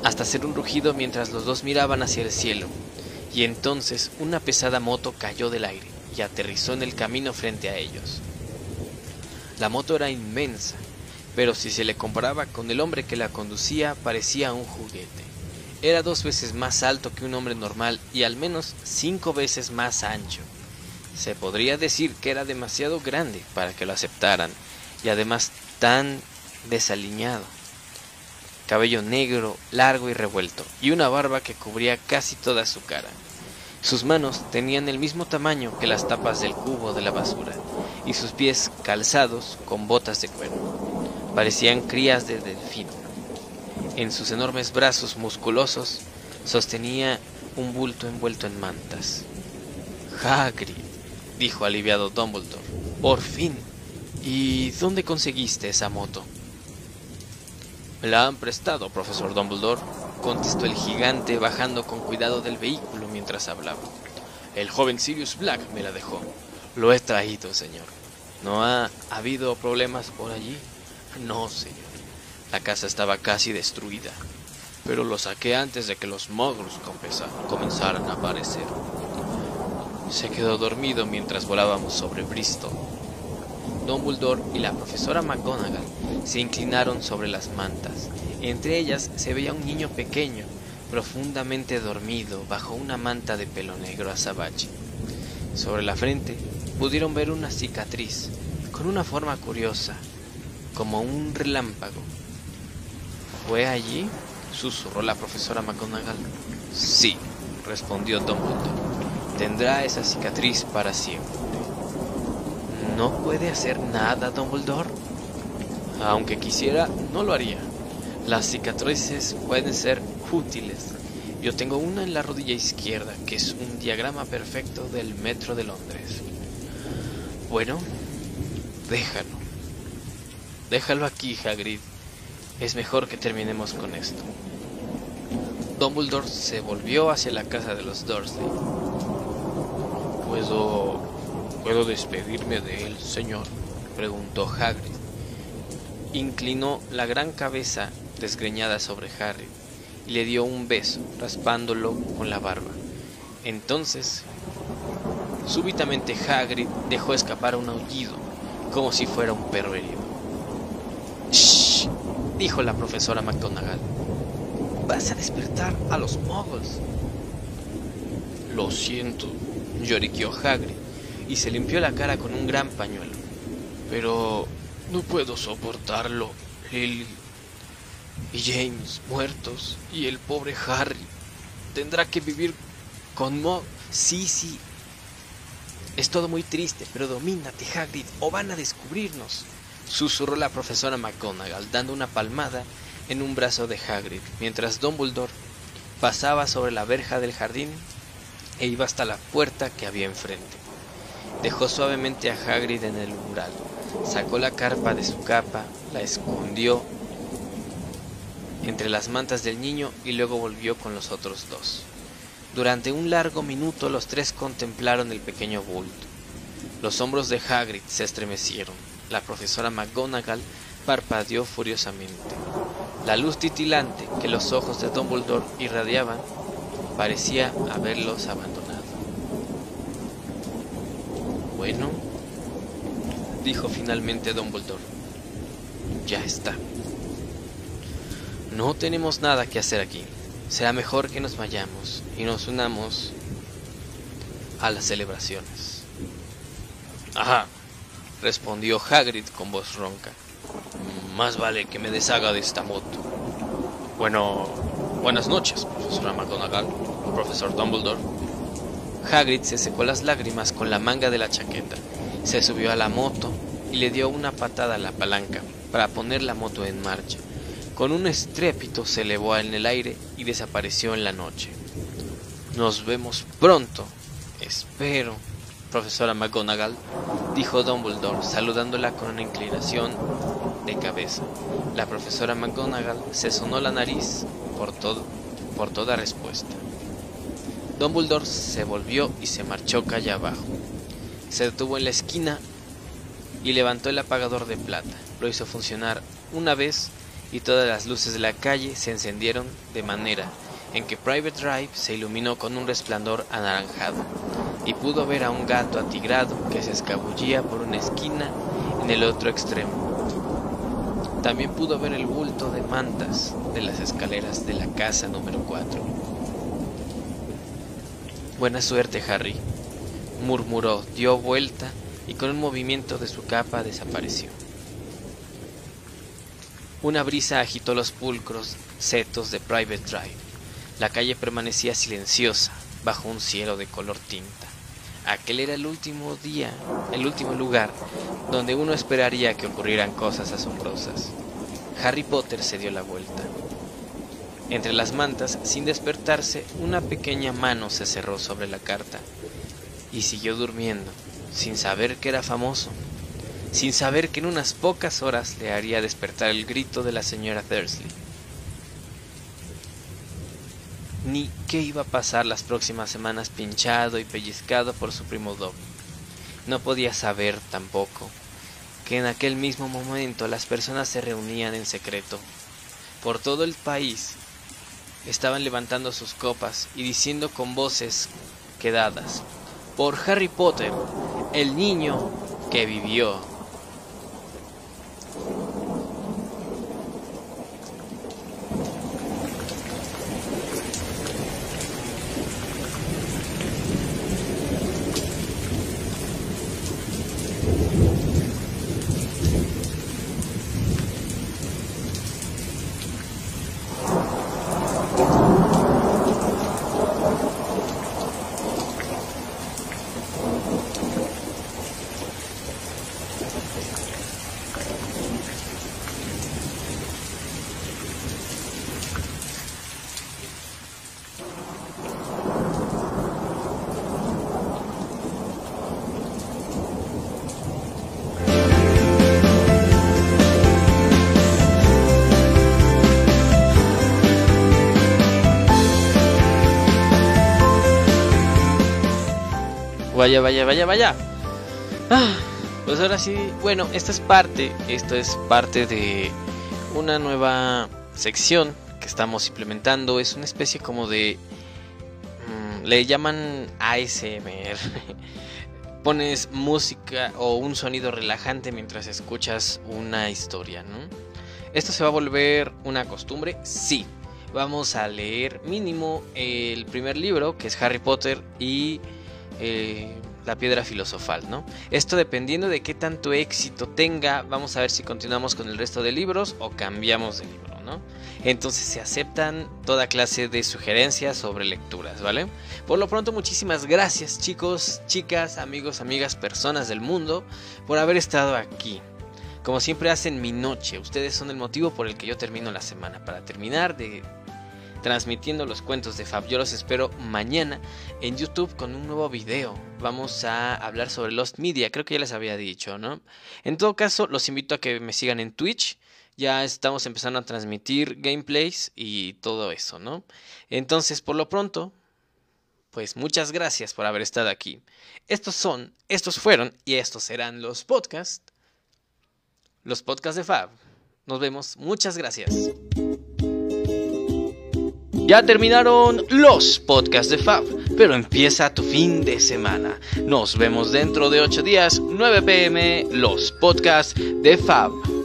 Hasta hacer un rugido mientras los dos miraban hacia el cielo. Y entonces una pesada moto cayó del aire y aterrizó en el camino frente a ellos. La moto era inmensa, pero si se le comparaba con el hombre que la conducía parecía un juguete. Era dos veces más alto que un hombre normal y al menos cinco veces más ancho. Se podría decir que era demasiado grande para que lo aceptaran y además tan desaliñado. Cabello negro, largo y revuelto, y una barba que cubría casi toda su cara. Sus manos tenían el mismo tamaño que las tapas del cubo de la basura, y sus pies calzados con botas de cuero. Parecían crías de delfín. En sus enormes brazos musculosos sostenía un bulto envuelto en mantas. Hagrid, dijo aliviado Dumbledore, por fin. ¿Y dónde conseguiste esa moto? Me la han prestado, profesor Dumbledore, contestó el gigante bajando con cuidado del vehículo mientras hablaba. El joven Sirius Black me la dejó. Lo he traído, señor. ¿No ha habido problemas por allí? No, señor. La casa estaba casi destruida, pero lo saqué antes de que los muggles comenzaran a aparecer. Se quedó dormido mientras volábamos sobre Bristol. Dumbledore y la profesora McGonagall se inclinaron sobre las mantas. Entre ellas se veía un niño pequeño, profundamente dormido bajo una manta de pelo negro azabache. Sobre la frente pudieron ver una cicatriz con una forma curiosa, como un relámpago ¿Fue allí? susurró la profesora McGonagall. Sí, respondió Dumbledore. Tendrá esa cicatriz para siempre. ¿No puede hacer nada, Dumbledore? Aunque quisiera, no lo haría. Las cicatrices pueden ser útiles. Yo tengo una en la rodilla izquierda, que es un diagrama perfecto del metro de Londres. Bueno, déjalo. Déjalo aquí, Hagrid. Es mejor que terminemos con esto. Dumbledore se volvió hacia la casa de los Dursley. ¿Puedo... ¿Puedo despedirme de él, señor? preguntó Hagrid. Inclinó la gran cabeza desgreñada sobre Harry y le dio un beso, raspándolo con la barba. Entonces, súbitamente Hagrid dejó escapar un aullido, como si fuera un perro herido dijo la profesora McGonagall. Vas a despertar a los muggles. Lo siento, lloriqueó Hagrid y se limpió la cara con un gran pañuelo. Pero no puedo soportarlo, Lily. Y James muertos y el pobre Harry. Tendrá que vivir con Mog. Sí, sí. Es todo muy triste, pero domínate, Hagrid, o van a descubrirnos susurró la profesora McGonagall dando una palmada en un brazo de Hagrid, mientras Dumbledore pasaba sobre la verja del jardín e iba hasta la puerta que había enfrente. Dejó suavemente a Hagrid en el umbral Sacó la carpa de su capa, la escondió entre las mantas del niño y luego volvió con los otros dos. Durante un largo minuto los tres contemplaron el pequeño bulto. Los hombros de Hagrid se estremecieron. La profesora McGonagall parpadeó furiosamente. La luz titilante que los ojos de Dumbledore irradiaban parecía haberlos abandonado. Bueno, dijo finalmente Dumbledore, ya está. No tenemos nada que hacer aquí. Será mejor que nos vayamos y nos unamos a las celebraciones. Ajá, respondió Hagrid con voz ronca. Más vale que me deshaga de esta moto. Bueno, buenas noches, profesora McGonagall, profesor Dumbledore. Hagrid se secó las lágrimas con la manga de la chaqueta, se subió a la moto y le dio una patada a la palanca para poner la moto en marcha. Con un estrépito se elevó en el aire y desapareció en la noche. Nos vemos pronto, espero, profesora McGonagall, dijo Dumbledore, saludándola con una inclinación de cabeza. La profesora McGonagall se sonó la nariz por, todo, por toda respuesta. Dumbledore se volvió y se marchó calle abajo. Se detuvo en la esquina y levantó el apagador de plata. Lo hizo funcionar una vez y todas las luces de la calle se encendieron de manera en que Private Drive se iluminó con un resplandor anaranjado y pudo ver a un gato atigrado que se escabullía por una esquina en el otro extremo. También pudo ver el bulto de mantas de las escaleras de la casa número 4. Buena suerte, Harry, murmuró, dio vuelta y con un movimiento de su capa desapareció. Una brisa agitó los pulcros setos de Private Drive. La calle permanecía silenciosa bajo un cielo de color tinta. Aquel era el último día, el último lugar donde uno esperaría que ocurrieran cosas asombrosas. Harry Potter se dio la vuelta. Entre las mantas, sin despertarse, una pequeña mano se cerró sobre la carta y siguió durmiendo, sin saber que era famoso, sin saber que en unas pocas horas le haría despertar el grito de la señora Dursley. Ni qué iba a pasar las próximas semanas pinchado y pellizcado por su primo Dobby. No podía saber tampoco que en aquel mismo momento las personas se reunían en secreto. Por todo el país estaban levantando sus copas y diciendo con voces quedadas, por Harry Potter, el niño que vivió. Vaya, vaya, vaya, vaya. Ah, pues ahora sí, bueno, esta es parte, esto es parte de una nueva sección que estamos implementando. Es una especie como de... Mm, le llaman ASMR. [LAUGHS] Pones música o un sonido relajante mientras escuchas una historia, ¿no? ¿Esto se va a volver una costumbre? Sí. Vamos a leer mínimo el primer libro, que es Harry Potter, y eh, la piedra filosofal, ¿no? Esto dependiendo de qué tanto éxito tenga, vamos a ver si continuamos con el resto de libros o cambiamos de libro, ¿no? Entonces se aceptan toda clase de sugerencias sobre lecturas, ¿vale? Por lo pronto, muchísimas gracias chicos, chicas, amigos, amigas, personas del mundo, por haber estado aquí. Como siempre hacen mi noche, ustedes son el motivo por el que yo termino la semana, para terminar de transmitiendo los cuentos de Fab. Yo los espero mañana en YouTube con un nuevo video. Vamos a hablar sobre Lost Media, creo que ya les había dicho, ¿no? En todo caso, los invito a que me sigan en Twitch. Ya estamos empezando a transmitir gameplays y todo eso, ¿no? Entonces, por lo pronto, pues muchas gracias por haber estado aquí. Estos son, estos fueron y estos serán los podcasts. Los podcasts de Fab. Nos vemos. Muchas gracias. Ya terminaron los podcasts de Fab, pero empieza tu fin de semana. Nos vemos dentro de 8 días, 9 pm, los podcasts de Fab.